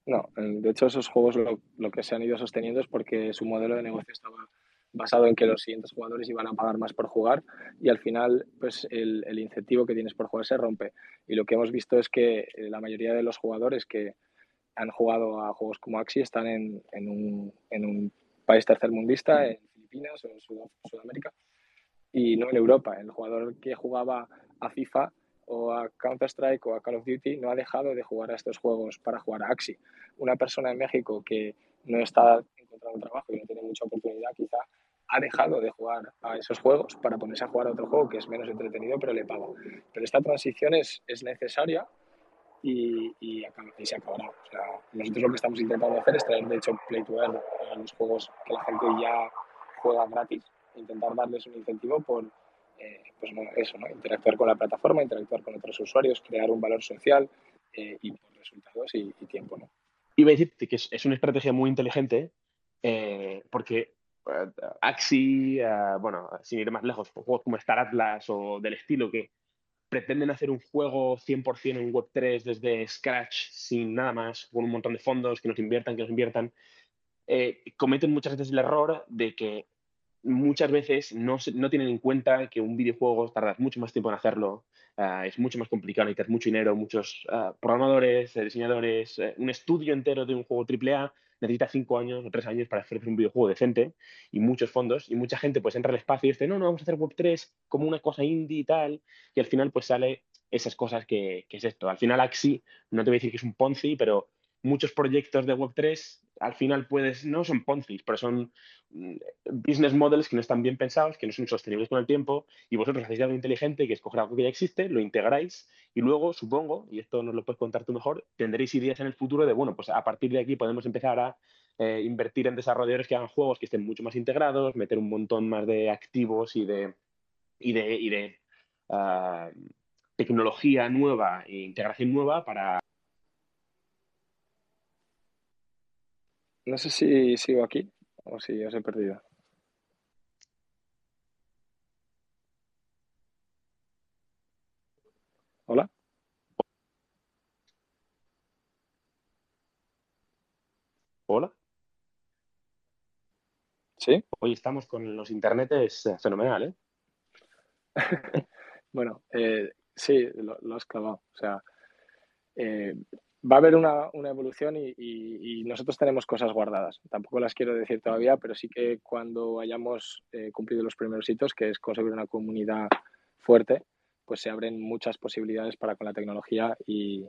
No, de hecho esos juegos lo, que se han ido sosteniendo es porque su modelo de negocio estaba basado en que los siguientes jugadores iban a pagar más por jugar y al final pues el, el incentivo que tienes por jugar se rompe. Y lo que hemos visto es que la mayoría de los jugadores que, han jugado a juegos como Axi están en, en, un, en un, país tercermundista, en Filipinas o en Sudamérica, y no en Europa. El jugador que jugaba a FIFA o a Counter-Strike o a Call of Duty no ha dejado de jugar a estos juegos para jugar a Axi. Una persona en México que no está encontrando trabajo y no tiene mucha oportunidad, quizá ha dejado de jugar a esos juegos para ponerse a jugar a otro juego que es menos entretenido, pero le paga. Pero esta transición es, es necesaria y, y, se acabará. O sea, nosotros lo que estamos intentando hacer es traer, de hecho, Play to Earn a los juegos que la gente ya juega gratis, intentar darles un incentivo por eh, pues eso, ¿no? interactuar con la plataforma, interactuar con otros usuarios, crear un valor social eh, y por resultados y, tiempo. ¿no? Iba a decirte que es, una estrategia muy inteligente eh, porque Axi, bueno, sin ir más lejos, juegos como Star Atlas o del estilo que pretenden hacer un juego 100% en Web3 desde scratch, sin nada más, con un montón de fondos que nos inviertan, que nos inviertan, eh, cometen muchas veces el error de que muchas veces no, no, tienen en cuenta que un videojuego tarda mucho más tiempo en hacerlo, ah, es mucho más complicado, necesitas mucho dinero, muchos ah, programadores, eh, diseñadores, eh, un estudio entero de un juego AAA necesita cinco años o tres años para hacer un videojuego decente y muchos fondos y mucha gente pues entra al espacio y dice, no, no, vamos a hacer Web3 como una cosa indie y tal y al final pues sale esas cosas que, que es esto. Al final Axi, no te voy a decir que es un Ponzi, pero muchos proyectos de Web3 al final puedes, no son Ponzi, pero son mm, business models que no están bien pensados, que no son sostenibles con el tiempo, y vosotros hacéis algo inteligente, que es coger algo que ya existe, lo integráis, y luego, supongo, y esto nos lo puedes contar tú mejor, tendréis ideas en el futuro de, bueno, pues a partir de aquí podemos empezar a eh, invertir en desarrolladores que hagan juegos que estén mucho más integrados, meter un montón más de activos y de, y de, y de ah, tecnología nueva e integración nueva para... No sé si sigo aquí o si os he perdido. Hola. Hola. ¿Sí? Hoy estamos con los internetes eh, fenomenal, ¿eh? [laughs] bueno, eh, sí, lo, has clavado. O sea, eh, va a haber una, evolución y, nosotros tenemos cosas guardadas. Tampoco las quiero decir todavía, pero sí que cuando hayamos cumplido los primeros hitos, que es conseguir una comunidad fuerte, pues se abren muchas posibilidades para con la tecnología y,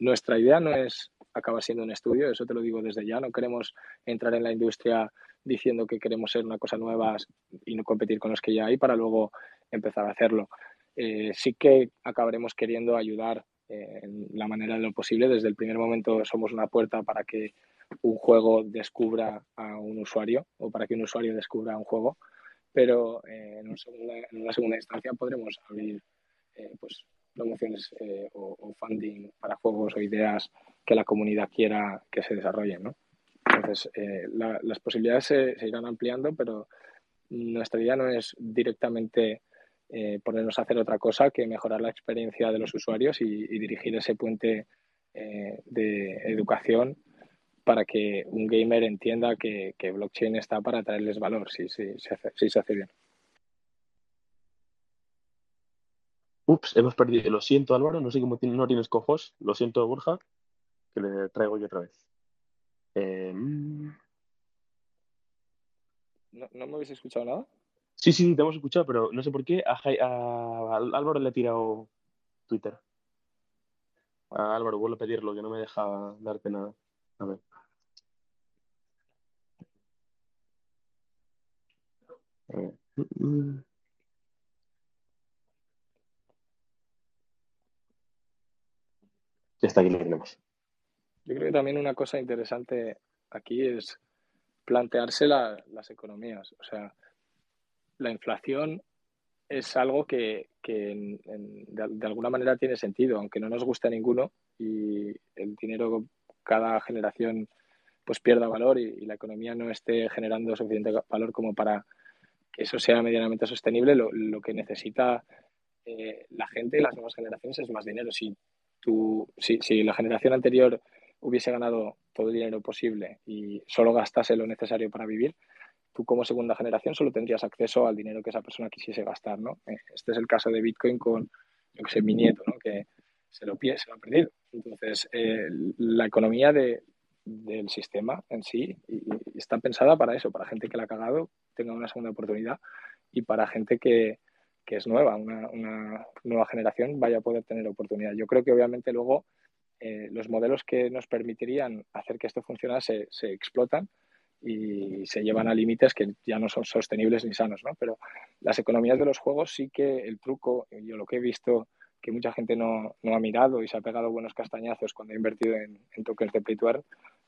nuestra idea no es acabar siendo un estudio, eso te lo digo desde ya, no queremos entrar en la industria diciendo que queremos ser una cosa nueva y no competir con los que ya hay para luego empezar a hacerlo. Eh, sí que acabaremos queriendo ayudar eh, en la manera de lo posible. Desde el primer momento somos una puerta para que un juego descubra a un usuario o para que un usuario descubra un juego pero eh, en, una segunda, instancia podremos abrir eh, pues, promociones eh, o, funding para juegos o ideas que la comunidad quiera que se desarrollen. ¿no? Entonces, las posibilidades se, irán ampliando, pero nuestra idea no es directamente ponernos a hacer otra cosa que mejorar la experiencia de los usuarios y dirigir ese puente de educación para que un gamer entienda que, blockchain está para traerles valor, si, se hace, bien. Ups, hemos perdido. Lo siento, Álvaro, no sé cómo no tienes cojos. Lo siento, Borja, que le traigo yo otra vez. Em, ¿No, me habéis escuchado nada? Sí, sí, te hemos escuchado, pero no sé por qué a, Álvaro le he tirado Twitter. A Álvaro, vuelvo a pedirlo, que no me deja darte nada. A ver. Ya está aquí, lo tenemos. Yo creo que también una cosa interesante aquí es plantearse las economías. O sea, la inflación es algo que, de, alguna manera tiene sentido, aunque no nos guste a ninguno y el dinero cada generación pues pierda valor y, la economía no esté generando suficiente valor como para eso sea medianamente sostenible, lo, que necesita eh, la gente y las nuevas generaciones es más dinero. Si, tú, si, si la generación anterior hubiese ganado todo el dinero posible y solo gastase lo necesario para vivir, tú como segunda generación solo tendrías acceso al dinero que esa persona quisiese gastar, ¿no? Eh, este es el caso de Bitcoin con, yo que sé, mi nieto, ¿no? Que se lo, se lo ha perdido. Entonces, eh, la economía de, del sistema en sí está pensada para eso, para gente que la ha cagado tenga una segunda oportunidad y para gente que, que es nueva, una, una, nueva generación vaya a poder tener oportunidad. Yo creo que obviamente luego eh, los modelos que nos permitirían hacer que esto funcionase se explotan y se llevan a límites que ya no son sostenibles ni sanos, ¿no? Pero las economías de los juegos sí que el truco, yo lo que he visto que mucha gente no, no ha mirado y se ha pegado buenos castañazos cuando ha invertido en, en tokens de play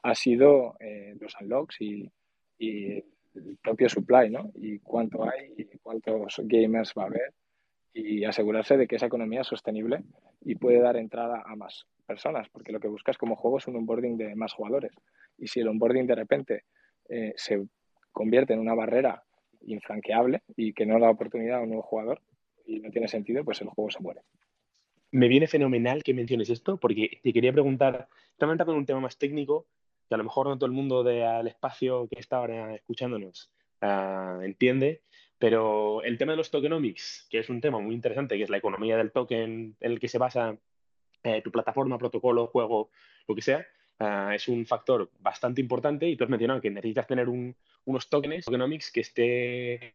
ha sido eh, los unlocks y, y, el propio supply, ¿no? Y cuánto hay y cuántos gamers va a haber y asegurarse de que esa economía es sostenible y puede dar entrada a más personas, porque lo que buscas como juego es un onboarding de más jugadores. Y si el onboarding de repente eh, se convierte en una barrera infranqueable y que no da oportunidad a un nuevo jugador y no tiene sentido, pues el juego se muere. Me viene fenomenal que menciones esto, porque te quería preguntar, también con un tema más técnico, que a lo mejor no todo el mundo del espacio que está ahora escuchándonos uh, entiende, pero el tema de los tokenomics, que es un tema muy interesante, que es la economía del token en el que se basa eh, tu plataforma, protocolo, juego, lo que sea, uh, es un factor bastante importante y tú has mencionado que necesitas tener un, unos tokens, tokenomics, que esté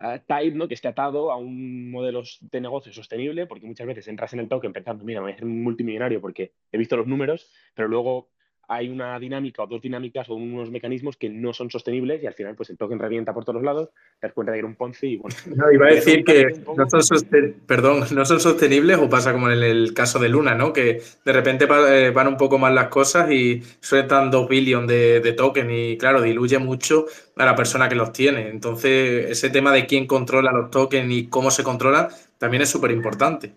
uh, tied, ¿no? que esté atado a un modelo de negocio sostenible, porque muchas veces entras en el token pensando, mira, voy a hacer un multimillonario porque he visto los números, pero luego hay una dinámica o dos dinámicas o unos mecanismos que no son sostenibles y al final pues el token revienta por todos lados, te das cuenta de que era un Ponzi y bueno. No, iba a decir que no son, perdón, [laughs] no son sostenibles o pasa como en el caso de Luna, ¿no? Que de repente eh, van un poco más las cosas y sueltan dos billones de, de token y claro, diluye mucho a la persona que los tiene. Entonces, ese tema de quién controla los tokens y cómo se controla también es súper importante.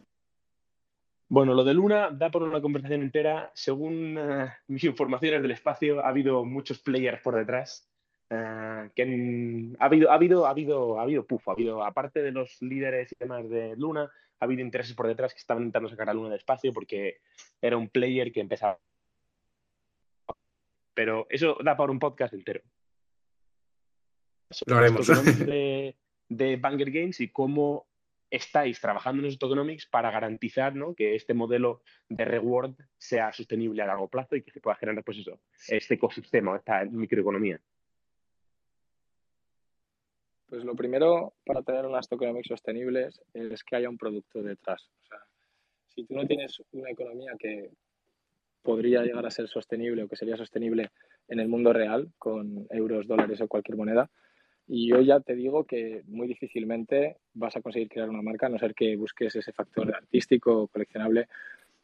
Bueno, lo de Luna da por una conversación entera. Según eh, [laughs] mis informaciones del espacio, ha habido muchos players por detrás. Eh, que ha habido, ha habido, ha habido, ha habido pufo, ha habido, aparte de los líderes y demás de Luna, ha habido intereses por detrás que estaban intentando sacar a Luna del espacio porque era un player que empezaba. Pero eso da para un podcast entero. Lo haremos. De, de Banger Games y cómo estáis trabajando en esos tokenomics para garantizar que este modelo de reward sea sostenible a largo plazo y que se pueda generar pues eso, este ecosistema, esta microeconomía. Pues lo primero para tener unas tokenomics sostenibles es que haya un producto detrás. O sea, si tú no tienes una economía que podría llegar a ser sostenible o que sería sostenible en el mundo real, con euros, dólares o cualquier moneda, y yo ya te digo que muy difícilmente vas a conseguir crear una marca, a no ser que busques ese factor artístico o coleccionable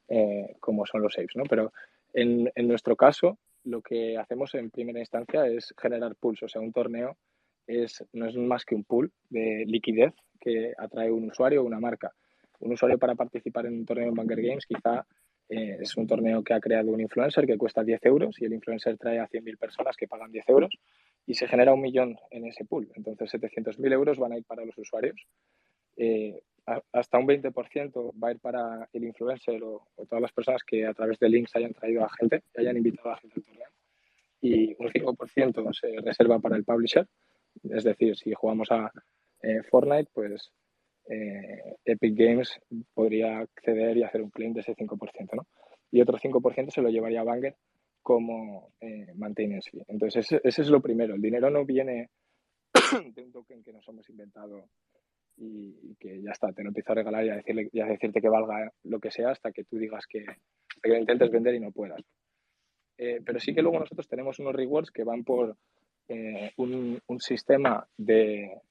eh, como son los apes, ¿no? Pero en, en, nuestro caso, lo que hacemos en primera instancia es generar pools. O sea, un torneo es, no es más que un pool de liquidez que atrae un usuario o una marca. Un usuario para participar en un torneo en Bunker Games quizá eh, es un torneo que ha creado un influencer que cuesta 10 euros y el influencer trae a 100.000 personas que pagan 10 euros y se genera un millón en ese pool. Entonces, 700.000 euros van a ir para los usuarios. Eh, hasta un 20% va a ir para el influencer o, todas las personas que a través de links hayan traído a gente, hayan invitado a gente al torneo. Y un 5% se reserva para el publisher. Es decir, si jugamos a eh, Fortnite, pues eh, Epic Games podría acceder y hacer un claim de ese 5%, ¿no? Y otro 5% se lo llevaría a Banger como eh, maintenance. Entonces, ese, es lo primero. El dinero no viene [coughs] de un token que nos hemos inventado y, que ya está, te lo empiezo a regalar y a, decirte que valga lo que sea hasta que tú digas que, que lo intentes vender y no puedas. Eh, pero sí que luego nosotros tenemos unos rewards que van por eh, un, un, sistema de,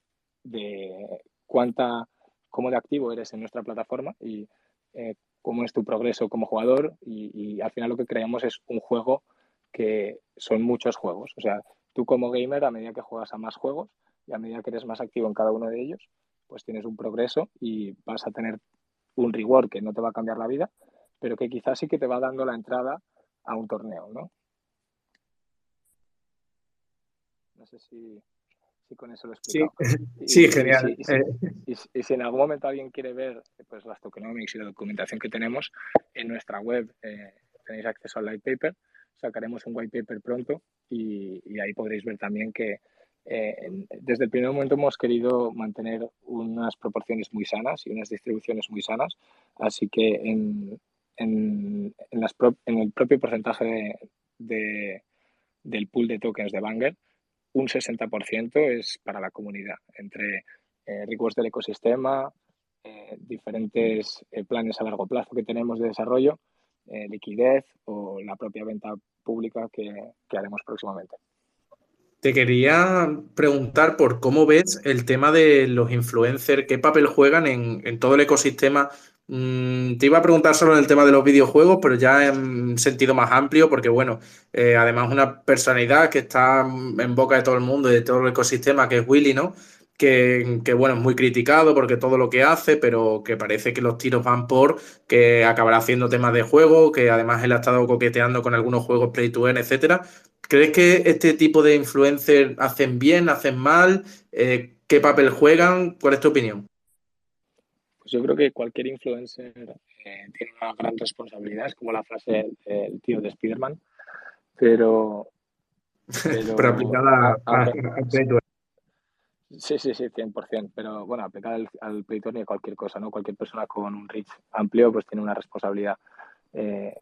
de cuánta, cómo de activo eres en nuestra plataforma y eh, cómo es tu progreso como jugador y, al final lo que creamos es un juego que son muchos juegos. O sea, tú como gamer, a medida que juegas a más juegos y a medida que eres más activo en cada uno de ellos, pues tienes un progreso y vas a tener un reward que no te va a cambiar la vida, pero que quizás sí que te va dando la entrada a un torneo, ¿no? No sé si, Sí, con eso lo explico. Sí, genial. Y, si en algún momento alguien quiere ver pues, las tokenomics y la documentación que tenemos, en nuestra web eh, tenéis acceso al white paper. Sacaremos un white paper pronto y, ahí podréis ver también que eh, desde el primer momento hemos querido mantener unas proporciones muy sanas y unas distribuciones muy sanas. Así que en, en, las en el propio porcentaje de, del pool de tokens de Banger, un 60% es para la comunidad, entre eh, del ecosistema, eh, diferentes eh, planes a largo plazo que tenemos de desarrollo, eh, liquidez o la propia venta pública que, haremos próximamente. Te quería preguntar por cómo ves el tema de los influencers, qué papel juegan en, en todo el ecosistema Mm, te iba a preguntar solo en el tema de los videojuegos, pero ya en sentido más amplio, porque bueno, eh, además una personalidad que está en boca de todo el mundo y de todo el ecosistema, que es Willy, ¿no? Que, bueno, es muy criticado porque todo lo que hace, pero que parece que los tiros van por que acabará haciendo temas de juego, que además él ha estado coqueteando con algunos juegos Play to Earn, etcétera. ¿Crees que este tipo de influencers hacen bien, hacen mal? Eh, ¿Qué papel juegan? ¿Cuál es tu opinión? Pues yo creo que cualquier influencer eh, tiene una gran responsabilidad, es como la frase del tío de Spiderman, pero, [laughs] pero, aplicada a, Sí, sí, sí, 100%, pero bueno, aplicada al, al ni a cualquier cosa, ¿no? Cualquier persona con un reach amplio pues tiene una responsabilidad eh,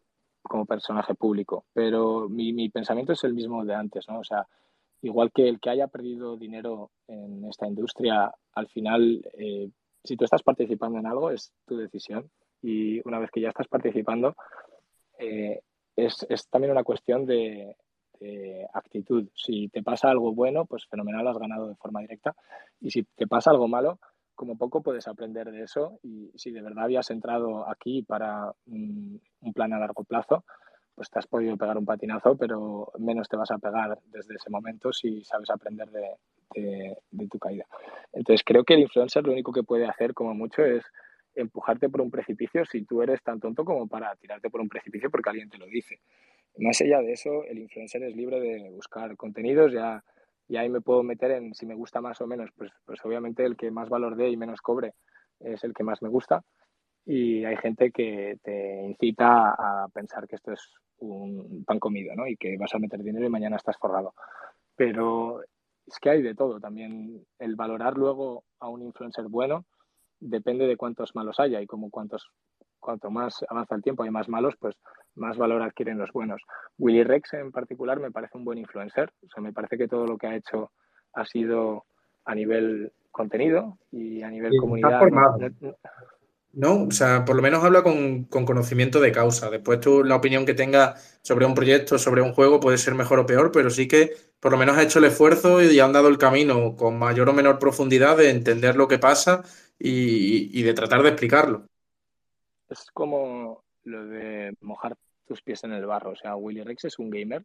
como personaje público, pero mi, mi pensamiento es el mismo de antes, ¿no? O sea, igual que el que haya perdido dinero en esta industria, al final eh, si tú estás participando en algo, es tu decisión. Y una vez que ya estás participando, eh, es, es también una cuestión de, actitud. Si te pasa algo bueno, pues fenomenal, has ganado de forma directa. Y si te pasa algo malo, como poco puedes aprender de eso. Y si de verdad habías entrado aquí para un plan a largo plazo, pues te has podido pegar un patinazo, pero menos te vas a pegar desde ese momento si sabes aprender de, de tu caída. Entonces creo que el influencer lo único que puede hacer como mucho es empujarte por un precipicio si tú eres tan tonto como para tirarte por un precipicio porque alguien te lo dice. Más allá de eso, el influencer es libre de buscar contenidos, ya, ya ahí me puedo meter en si me gusta más o menos, pues, pues obviamente el que más valor dé y menos cobre es el que más me gusta. Y hay gente que te incita a pensar que esto es un pan comido, ¿no? Y que vas a meter dinero y mañana estás forrado. Pero es que hay de todo. También el valorar luego a un influencer bueno depende de cuántos malos haya y como cuantos cuanto más avanza el tiempo hay más malos, pues más valor adquieren los buenos. Willy Rex en particular me parece un buen influencer, o sea, me parece que todo lo que ha hecho ha sido a nivel contenido y a nivel comunidad. No, o sea, por lo menos habla con, con, conocimiento de causa. Después tú, la opinión que tengas sobre un proyecto, sobre un juego, puede ser mejor o peor, pero sí que por lo menos ha hecho el esfuerzo y han dado el camino con mayor o menor profundidad de entender lo que pasa y, de tratar de explicarlo es como lo de mojar tus pies en el barro. O sea, Willy Rex es un gamer,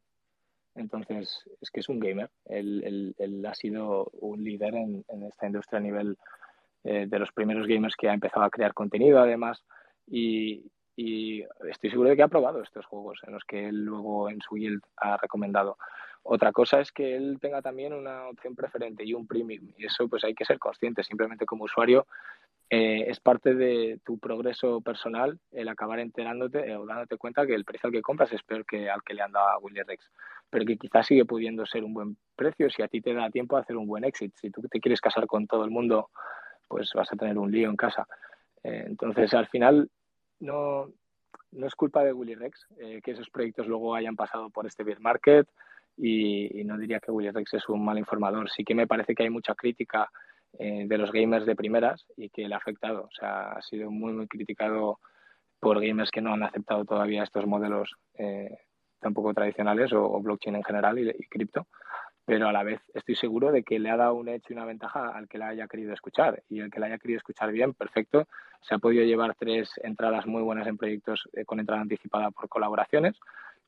entonces es que es un gamer. Él, ha sido un líder en, esta industria a nivel eh, de los primeros gamers que ha empezado a crear contenido, además. Y, estoy seguro de que ha probado estos juegos en los que él luego en su guild ha recomendado. Otra cosa es que él tenga también una opción preferente y un premium. Y eso pues hay que ser consciente. Simplemente como usuario eh, es parte de tu progreso personal el acabar enterándote o dándote cuenta que el precio al que compras es peor que al que le han dado a Willy Rex, pero que quizás sigue pudiendo ser un buen precio si a ti te da tiempo a hacer un buen exit. Si tú te quieres casar con todo el mundo, pues vas a tener un lío en casa. Eh, entonces, al final, no, no es culpa de Willy Rex eh, que esos proyectos luego hayan pasado por este bear market y, y no diría que Willy Rex es un mal informador. Sí que me parece que hay mucha crítica eh, de los gamers de primeras y que le ha afectado. O sea, ha sido muy, muy criticado por gamers que no han aceptado todavía estos modelos eh, tampoco tradicionales o, blockchain en general y, cripto. Pero a la vez estoy seguro de que le ha dado un hecho y una ventaja al que la haya querido escuchar. Y el que la haya querido escuchar bien, perfecto. Se ha podido llevar tres entradas muy buenas en proyectos eh, con entrada anticipada por colaboraciones.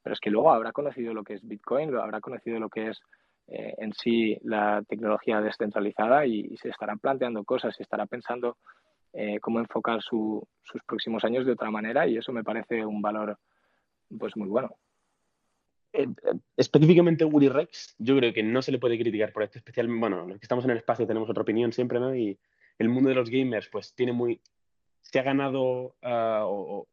Pero es que luego habrá conocido lo que es Bitcoin, habrá conocido lo que es eh, en sí la tecnología descentralizada y, se estarán planteando cosas, se estará pensando eh, cómo enfocar sus próximos años de otra manera y eso me parece un valor pues muy bueno. Eh, específicamente Willy Rex, yo creo que no se le puede criticar por esto especialmente, bueno, los que estamos en el espacio tenemos otra opinión siempre, ¿no? Y el mundo de los gamers pues tiene muy, se ha ganado uh, o,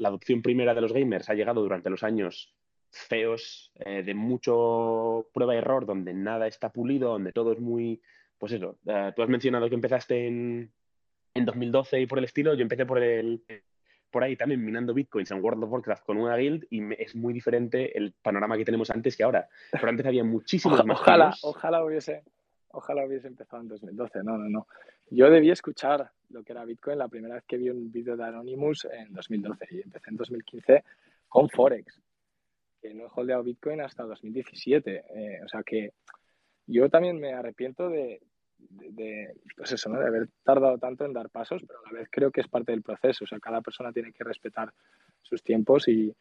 la adopción primera de los gamers ha llegado durante los años feos, eh, de mucho prueba y error, donde nada está pulido, donde todo es muy, pues eso, eh, tú has mencionado que empezaste en, en 2012 y por el estilo, yo empecé por el por ahí también minando bitcoins en World of Warcraft con una guild y es muy diferente el panorama que tenemos antes que ahora. Pero antes había muchísimos más. Ojalá, ojalá hubiese, ojalá hubiese empezado en 2012. No, no, no. Yo debí escuchar lo que era Bitcoin la primera vez que vi un vídeo de Anonymous en 2012 y empecé en 2015 con Forex, que no he holdeado Bitcoin hasta 2017. Eh, o sea que yo también me arrepiento de, pues eso, ¿no? de haber tardado tanto en dar pasos, pero a la vez creo que es parte del proceso. O sea, cada persona tiene que respetar sus tiempos y,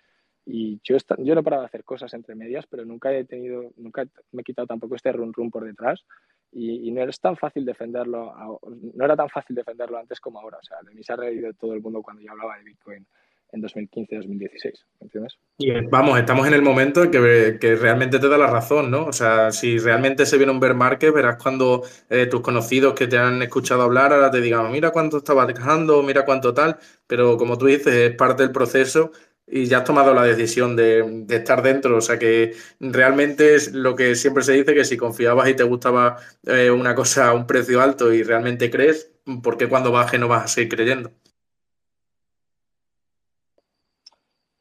y yo, yo no he parado de hacer cosas entre medias, pero nunca he tenido, nunca me he quitado tampoco este run run por detrás y, no es tan fácil defenderlo, no era tan fácil defenderlo antes como ahora. O sea, de mí se ha reído todo el mundo cuando yo hablaba de Bitcoin en 2015-2016, ¿entiendes? Y vamos, estamos en el momento en que, que, realmente te da la razón, ¿no? O sea, si realmente se viene un bear market, verás cuando eh, tus conocidos que te han escuchado hablar ahora te digan, mira cuánto estaba dejando, mira cuánto tal, pero como tú dices, es parte del proceso y ya has tomado la decisión de, estar dentro. O sea que realmente es lo que siempre se dice, que si confiabas y te gustaba eh, una cosa a un precio alto y realmente crees, ¿por qué cuando baje no vas a seguir creyendo?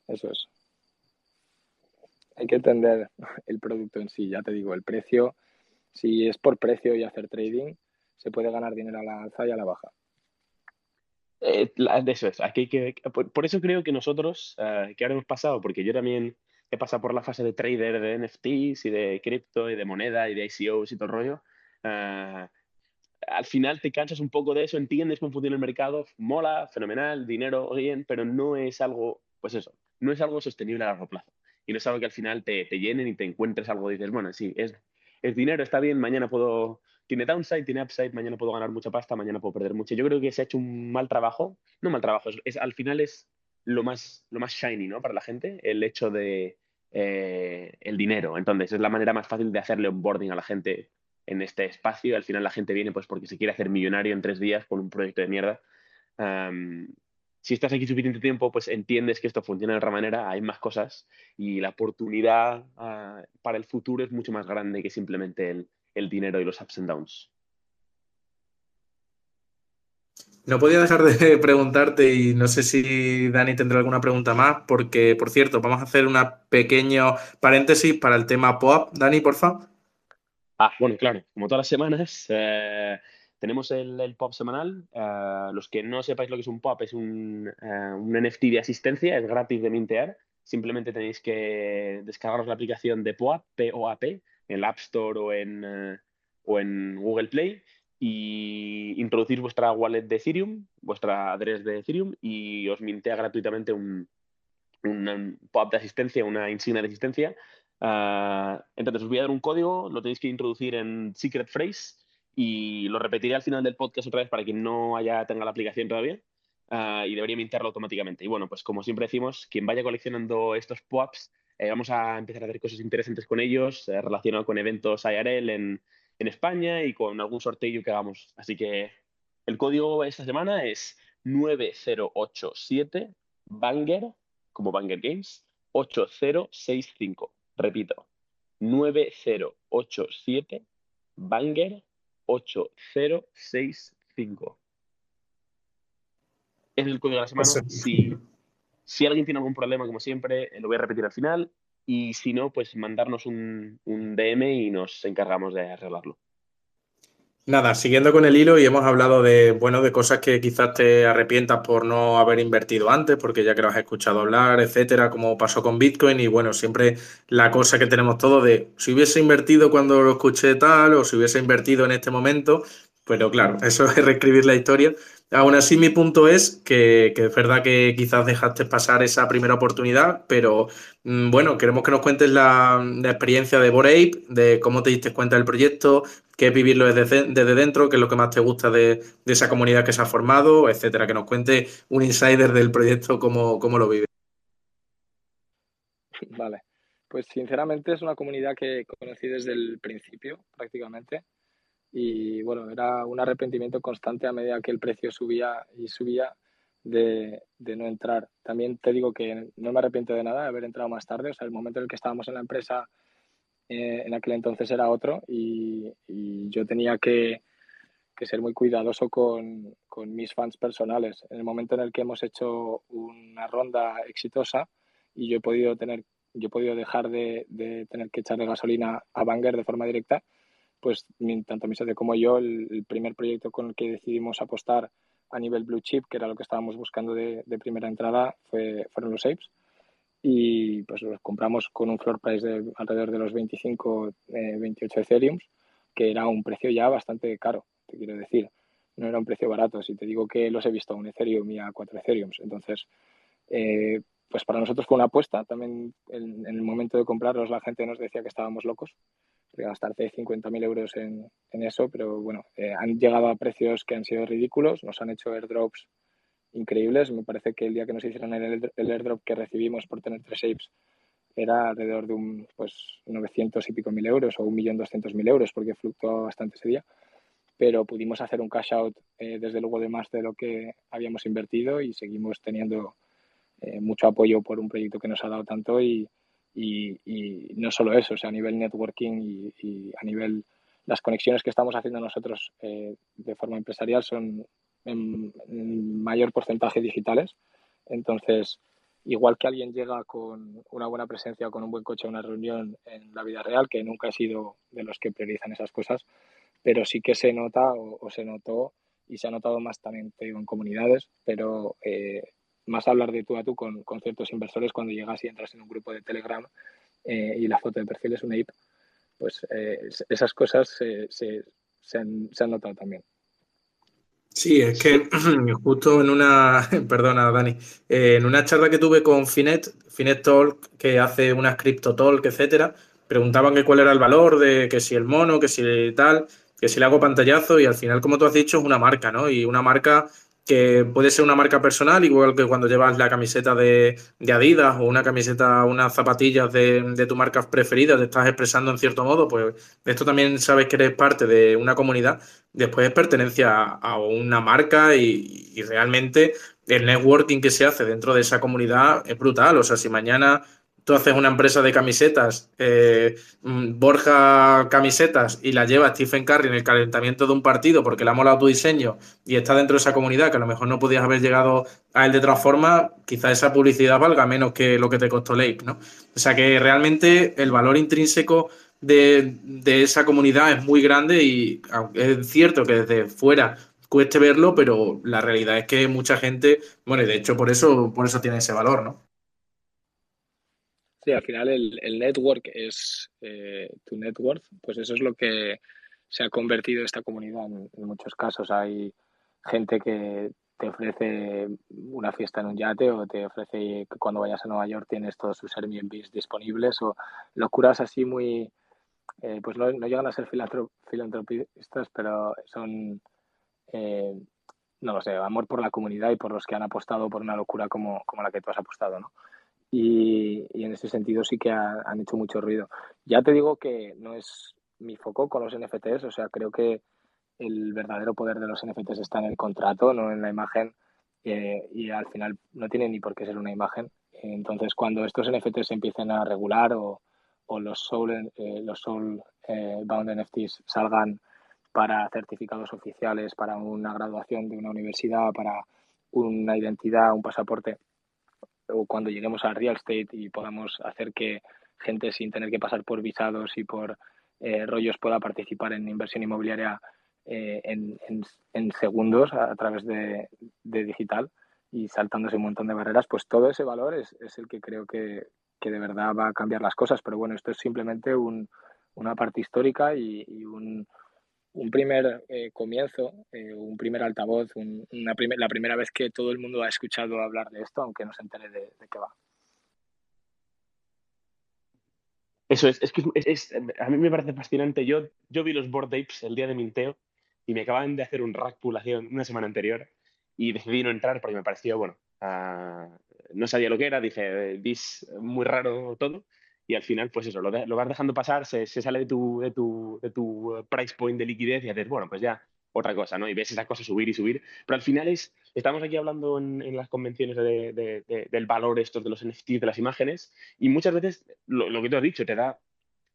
Eso es. Hay que entender el producto en sí, ya te digo, el precio, si es por precio y hacer trading, se puede ganar dinero a la alza y a la baja. Eh, eso es. Aquí que, por, eso creo que nosotros, uh, que ahora hemos pasado, porque yo también he pasado por la fase de trader de NFTs y de cripto y de moneda y de ICOs y todo el rollo. Uh, al final te cansas un poco de eso, entiendes cómo funciona el mercado, mola, fenomenal, dinero, bien, pero no es algo, pues eso, no es algo sostenible a largo plazo. Y no es algo que al final te, te llenen y te encuentres algo y dices, bueno, sí, es, es dinero, está bien, mañana puedo, tiene downside, tiene upside, mañana puedo ganar mucha pasta, mañana puedo perder mucho. Yo creo que se ha hecho un mal trabajo, no mal trabajo, es, al final es lo más, lo más shiny, ¿no? Para la gente, el hecho de eh, el dinero. Entonces, es la manera más fácil de hacerle onboarding a la gente en este espacio. Al final la gente viene pues porque se quiere hacer millonario en tres días con un proyecto de mierda. Si estás aquí suficiente tiempo, pues entiendes que esto funciona de otra manera, hay más cosas y la oportunidad ah, para el futuro es mucho más grande que simplemente el, el dinero y los ups and downs. No podía dejar de [laughs] preguntarte y no sé si Dani tendrá alguna pregunta más, porque, por cierto, vamos a hacer una pequeño paréntesis para el tema POAP. Dani, por favor. Ah, bueno, claro, como todas las semanas, eh, tenemos el, POP semanal. Eh, los que no sepáis lo que es un POP, es un, eh, un, NFT de asistencia, es gratis de mintear. Simplemente tenéis que descargaros la aplicación de POAP, POAP, en el App Store o en, o en Google Play y introducir vuestra wallet de Ethereum, vuestra address de Ethereum y os mintea gratuitamente un, un POAP de asistencia, una insignia de asistencia entonces os voy a dar un código, lo tenéis que introducir en Secret Phrase y lo repetiré al final del podcast otra vez para quien no haya tenga la aplicación todavía uh, y debería mintarlo automáticamente. Y bueno, pues como siempre decimos, quien vaya coleccionando estos POAPs, eh, vamos a empezar a hacer cosas interesantes con ellos eh, relacionados con eventos IRL en, en España y con algún sorteo que hagamos. Así que el código esta semana es 9087 Banger, como Banger Games, 8065. Repito, 9087 Banger 8065. Es el código de la semana. Si, si alguien tiene algún problema, como siempre, eh, lo voy a repetir al final. Y si no, pues mandarnos un, un DM y nos encargamos de arreglarlo. Nada, siguiendo con el hilo y hemos hablado de, bueno, de cosas que quizás te arrepientas por no haber invertido antes, porque ya que lo has escuchado hablar, etcétera, como pasó con Bitcoin y bueno, siempre la cosa que tenemos todo de si hubiese invertido cuando lo escuché tal o si hubiese invertido en este momento, pero claro, [laughs] eso es reescribir la historia. Aún así, mi punto es que, es verdad que quizás dejaste pasar esa primera oportunidad, pero mm, bueno, queremos que nos cuentes la, experiencia de Borape, de cómo te diste cuenta del proyecto, qué es vivirlo desde, dentro, qué es lo que más te gusta de, esa comunidad que se ha formado, etcétera. Que nos cuente un insider del proyecto, cómo, cómo lo vive. Vale, pues sinceramente es una comunidad que conocí desde el principio prácticamente y bueno, era un arrepentimiento constante a medida que el precio subía y subía de, de, no entrar. También te digo que no me arrepiento de nada de haber entrado más tarde, o sea, el momento en el que estábamos en la empresa eh, en aquel entonces era otro y, yo tenía que, que, ser muy cuidadoso con, con, mis fans personales. En el momento en el que hemos hecho una ronda exitosa y yo he podido tener yo he podido dejar de, de tener que echarle gasolina a Banger de forma directa, pues tanto mi socio como yo, el, primer proyecto con el que decidimos apostar a nivel blue chip, que era lo que estábamos buscando de, primera entrada, fue, fueron los apes. Y pues los compramos con un floor price de alrededor de los 25, 28 Ethereum, que era un precio ya bastante caro, te quiero decir. No era un precio barato. Si te digo que los he visto a un Ethereum y a 4 Ethereum. Entonces, eh, pues para nosotros fue una apuesta. También en, el momento de comprarlos la gente nos decía que estábamos locos gastarte 50.000 euros en, en, eso, pero bueno, eh, han llegado a precios que han sido ridículos, nos han hecho airdrops increíbles. Me parece que el día que nos hicieron el, el airdrop que recibimos por tener tres apes era alrededor de un pues 900 y pico mil euros o 1.200.000 euros porque fluctuó bastante ese día. Pero pudimos hacer un cash out eh, desde luego de más de lo que habíamos invertido y seguimos teniendo eh, mucho apoyo por un proyecto que nos ha dado tanto y, y, no solo eso, o sea, a nivel networking y, a nivel las conexiones que estamos haciendo nosotros eh, de forma empresarial son en, mayor porcentaje digitales. Entonces, igual que alguien llega con una buena presencia o con un buen coche a una reunión en la vida real, que nunca he sido de los que priorizan esas cosas, pero sí que se nota o, se notó y se ha notado más también en comunidades, pero eh, más hablar de tú a tú con, con, ciertos inversores cuando llegas y entras en un grupo de Telegram eh, y la foto de perfil es una IP, pues eh, esas cosas se, se, se, han, se han notado también. Sí, es que [clears throat] justo en una, [laughs] perdona Dani, eh, en una charla que tuve con Finet, Finet Talk, que hace unas Crypto Talk, etcétera, preguntaban que cuál era el valor de que si el mono, que si tal, que si le hago pantallazo y al final, como tú has dicho, es una marca, ¿no? Y una marca que puede ser una marca personal, igual que cuando llevas la camiseta de, Adidas o una camiseta, unas zapatillas de, tu marca preferida, te estás expresando en cierto modo, pues esto también sabes que eres parte de una comunidad, después es pertenencia a, una marca y, y realmente el networking que se hace dentro de esa comunidad es brutal. O sea, si mañana tú haces una empresa de camisetas, eh, mm, Borja Camisetas, y la lleva Stephen Curry en el calentamiento de un partido porque le ha molado tu diseño y está dentro de esa comunidad, que a lo mejor no podías haber llegado a él de otra forma, quizá esa publicidad valga menos que lo que te costó Lake, ¿no? O sea que realmente el valor intrínseco de, de esa comunidad es muy grande y es cierto que desde fuera cueste verlo, pero la realidad es que mucha gente, bueno, y de hecho por eso, por eso tiene ese valor, ¿no? Sí, al final el, el network es eh, tu net worth, pues eso es lo que se ha convertido esta comunidad en, muchos casos. Hay gente que te ofrece una fiesta en un yate o te ofrece que cuando vayas a Nueva York tienes todos sus Airbnbs disponibles o locuras así muy, eh, pues no, no, llegan a ser filantropistas, pero son, eh, no lo sé, amor por la comunidad y por los que han apostado por una locura como, como la que tú has apostado, ¿no? Y, en ese sentido sí que han hecho mucho ruido. Ya te digo que no es mi foco con los NFTs, o sea, creo que el verdadero poder de los NFTs está en el contrato, no en la imagen, eh, y al final no tiene ni por qué ser una imagen. Entonces, cuando estos NFTs se empiecen a regular o, o los Soul, eh, los soul eh, Bound NFTs salgan para certificados oficiales, para una graduación de una universidad, para una identidad, un pasaporte, o cuando lleguemos al real estate y podamos hacer que gente sin tener que pasar por visados y por eh, rollos pueda participar en inversión inmobiliaria eh, en, en, segundos a, través de, de, digital y saltándose un montón de barreras, pues todo ese valor es, es el que creo que, que, de verdad va a cambiar las cosas. Pero bueno, esto es simplemente un, una parte histórica y, y un, un primer eh, comienzo, eh, un primer altavoz, una la primera vez que todo el mundo ha escuchado hablar de esto, aunque no se entere de, qué va. Eso es, es que es, a mí me parece fascinante. Yo, yo vi los board apes el día de minteo y me acaban de hacer un rack pool una semana anterior y decidí no entrar porque me pareció, bueno, uh, no sabía lo que era, dije, dis muy raro todo y al final, pues eso, lo, lo vas dejando pasar, se, se, sale de tu, de, tu, de tu eh, price point de liquidez y haces, bueno, pues ya otra cosa, ¿no? Y ves esa cosa subir y subir. Pero al final es, estamos aquí hablando en, en las convenciones de, de, del valor estos de los NFTs, de las imágenes, y muchas veces lo, lo, que tú has dicho te da,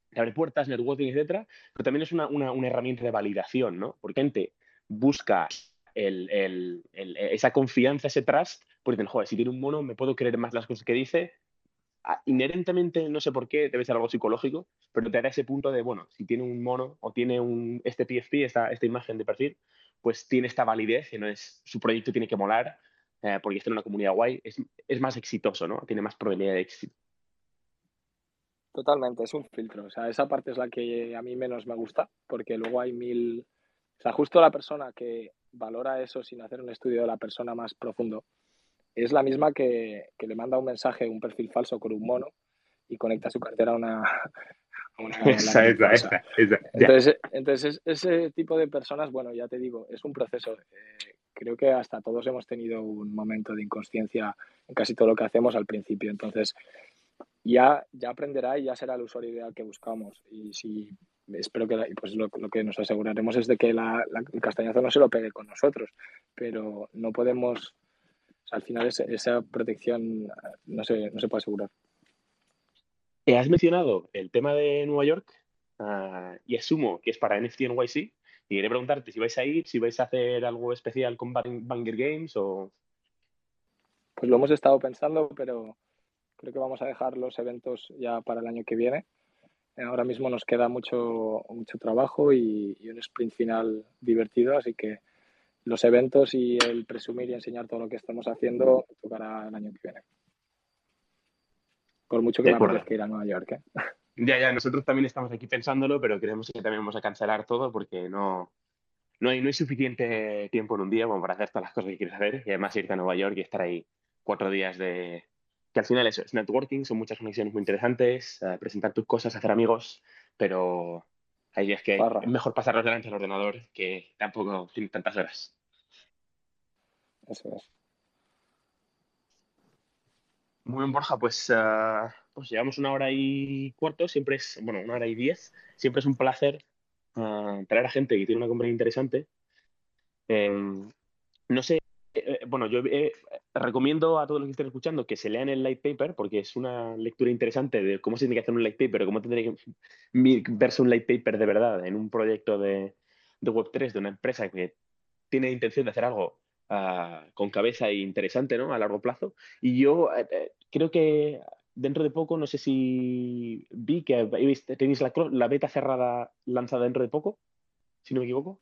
te abre puertas, networking, etcétera, pero también es una, una, una herramienta de validación, ¿no? Porque gente busca el, el, esa confianza, ese trust, porque dicen, joder, si tiene un mono, me puedo creer más las cosas que dice, inherentemente, no sé por qué, debe ser algo psicológico, pero te da ese punto de, bueno, si tiene un mono o tiene un, este PFP, esta, esta imagen de perfil, pues tiene esta validez y no es, su proyecto tiene que molar eh, porque está en una comunidad guay, es, es, más exitoso, ¿no? Tiene más probabilidad de éxito. Totalmente, es un filtro. O sea, esa parte es la que a mí menos me gusta, porque luego hay mil... O sea, justo la persona que valora eso sin hacer un estudio de la persona más profundo, es la misma que, que, le manda un mensaje, un perfil falso con un mono y conecta su cartera a una... [laughs] A una esa, esa, esa, entonces, entonces, ese tipo de personas, bueno, ya te digo, es un proceso. Eh, creo que hasta todos hemos tenido un momento de inconsciencia en casi todo lo que hacemos al principio. Entonces, ya, ya aprenderá y ya será el usuario ideal que buscamos. Y si espero que pues lo, lo, que nos aseguraremos es de que la, la, el castañazo no se lo pegue con nosotros, pero no podemos al final esa, protección no se, no se puede asegurar. Eh, has mencionado el tema de Nueva York uh, y asumo que es para NFT NYC. Y quería preguntarte si vais a ir, si vais a hacer algo especial con Banger Games o... Pues lo hemos estado pensando, pero creo que vamos a dejar los eventos ya para el año que viene. Ahora mismo nos queda mucho, mucho trabajo y, y un sprint final divertido, así que los eventos y el presumir y enseñar todo lo que estamos haciendo tocará el año que viene. Por mucho que me apetezca ir a Nueva York. ¿eh? [laughs] Ya, ya, nosotros también estamos aquí pensándolo, pero creemos que también vamos a cancelar todo porque no, no, hay, no hay suficiente tiempo en un día como para hacer todas las cosas que quieres hacer y además irte a Nueva York y estar ahí cuatro días de... Que al final eso es networking, son muchas conexiones muy interesantes, eh, presentar tus cosas, hacer amigos, pero hay días que es mejor pasarlos delante del ordenador que tampoco tiene tantas horas. Eso es. Muy bien, Borja, pues, uh, pues llevamos una hora y cuarto, siempre es, bueno, una hora y diez, siempre es un placer uh, traer a gente que tiene una compañía interesante. Eh, no sé, eh, bueno, yo eh, recomiendo a todos los que estén escuchando que se lean el light paper porque es una lectura interesante de cómo se tiene que hacer un light paper, cómo tendría que verse un light paper de verdad en un proyecto de, de Web3 de una empresa que tiene intención de hacer algo uh, con cabeza e interesante ¿no? a largo plazo. Y yo uh, creo que dentro de poco, no sé si vi que tenéis la, la beta cerrada lanzada dentro de poco, si no me equivoco.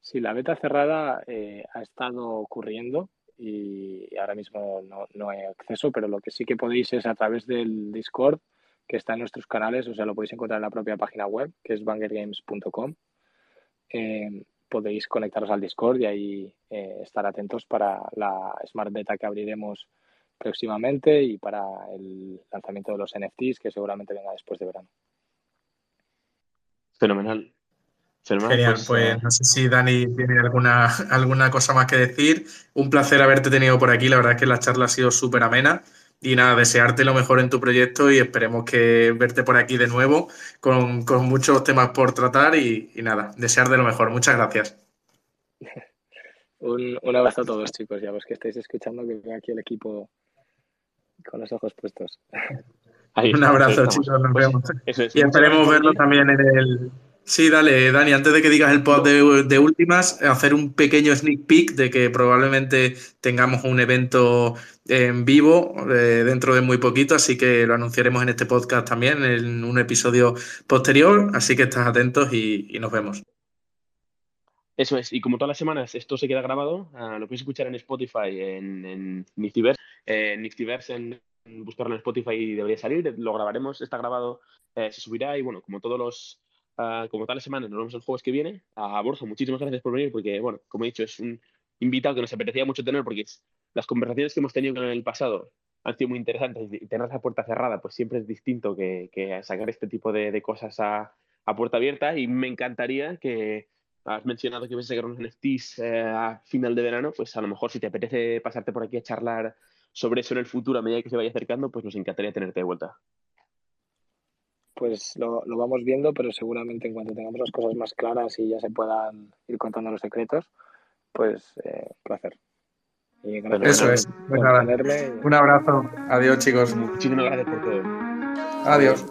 Sí, la beta cerrada eh, ha estado ocurriendo y ahora mismo no, no, hay acceso, pero lo que sí que podéis es a través del Discord, que está en nuestros canales, o sea, lo podéis encontrar en la propia página web, que es bangergames.com. Eh, podéis conectaros al Discord y ahí eh, estar atentos para la Smart Beta que abriremos próximamente y para el lanzamiento de los NFTs que seguramente venga después de verano. Fenomenal. Genial, pues, pues eh, no sé si Dani tiene alguna, alguna cosa más que decir. Un placer haberte tenido por aquí. La verdad es que la charla ha sido súper amena. Y nada, desearte lo mejor en tu proyecto y esperemos que verte por aquí de nuevo con, muchos temas por tratar y, nada, desear de lo mejor. Muchas gracias. un, un, abrazo a todos, chicos. Ya los que estáis escuchando, que veo aquí el equipo con los ojos puestos. un abrazo, chicos. Nos vemos. y esperemos verlo también en el, Sí, dale, Dani, antes de que digas el post de, últimas, hacer un pequeño sneak peek de que probablemente tengamos un evento en vivo eh, dentro de muy poquito, así que lo anunciaremos en este podcast también, en un episodio posterior, así que estás atentos y, nos vemos. Eso es, y como todas las semanas esto se queda grabado, ah, lo podéis escuchar en Spotify, en, en Niftyverse, eh, en, buscarlo en Spotify debería salir, lo grabaremos, está grabado, eh, se subirá y bueno, como todos los Ah, como tal la semana, nos vemos el jueves que viene. A Borja, muchísimas gracias por venir, porque, bueno, como he dicho, es un invitado que nos apetecía mucho tener, porque las conversaciones que hemos tenido en el pasado han sido muy interesantes y tener esa puerta cerrada, pues siempre es distinto que, sacar este tipo de, cosas a, puerta abierta. Y me encantaría que has mencionado que vas a sacar unos NFTs eh, a final de verano, pues a lo mejor si te apetece pasarte por aquí a charlar sobre eso en el futuro a medida que se vaya acercando, pues nos encantaría tenerte de vuelta pues lo, lo, vamos viendo, pero seguramente en cuanto tengamos las cosas más claras y ya se puedan ir contando los secretos, pues eh, placer. Y Eso es. Pues nada. Un abrazo. Adiós, chicos. Muchísimas gracias por todo. Adiós.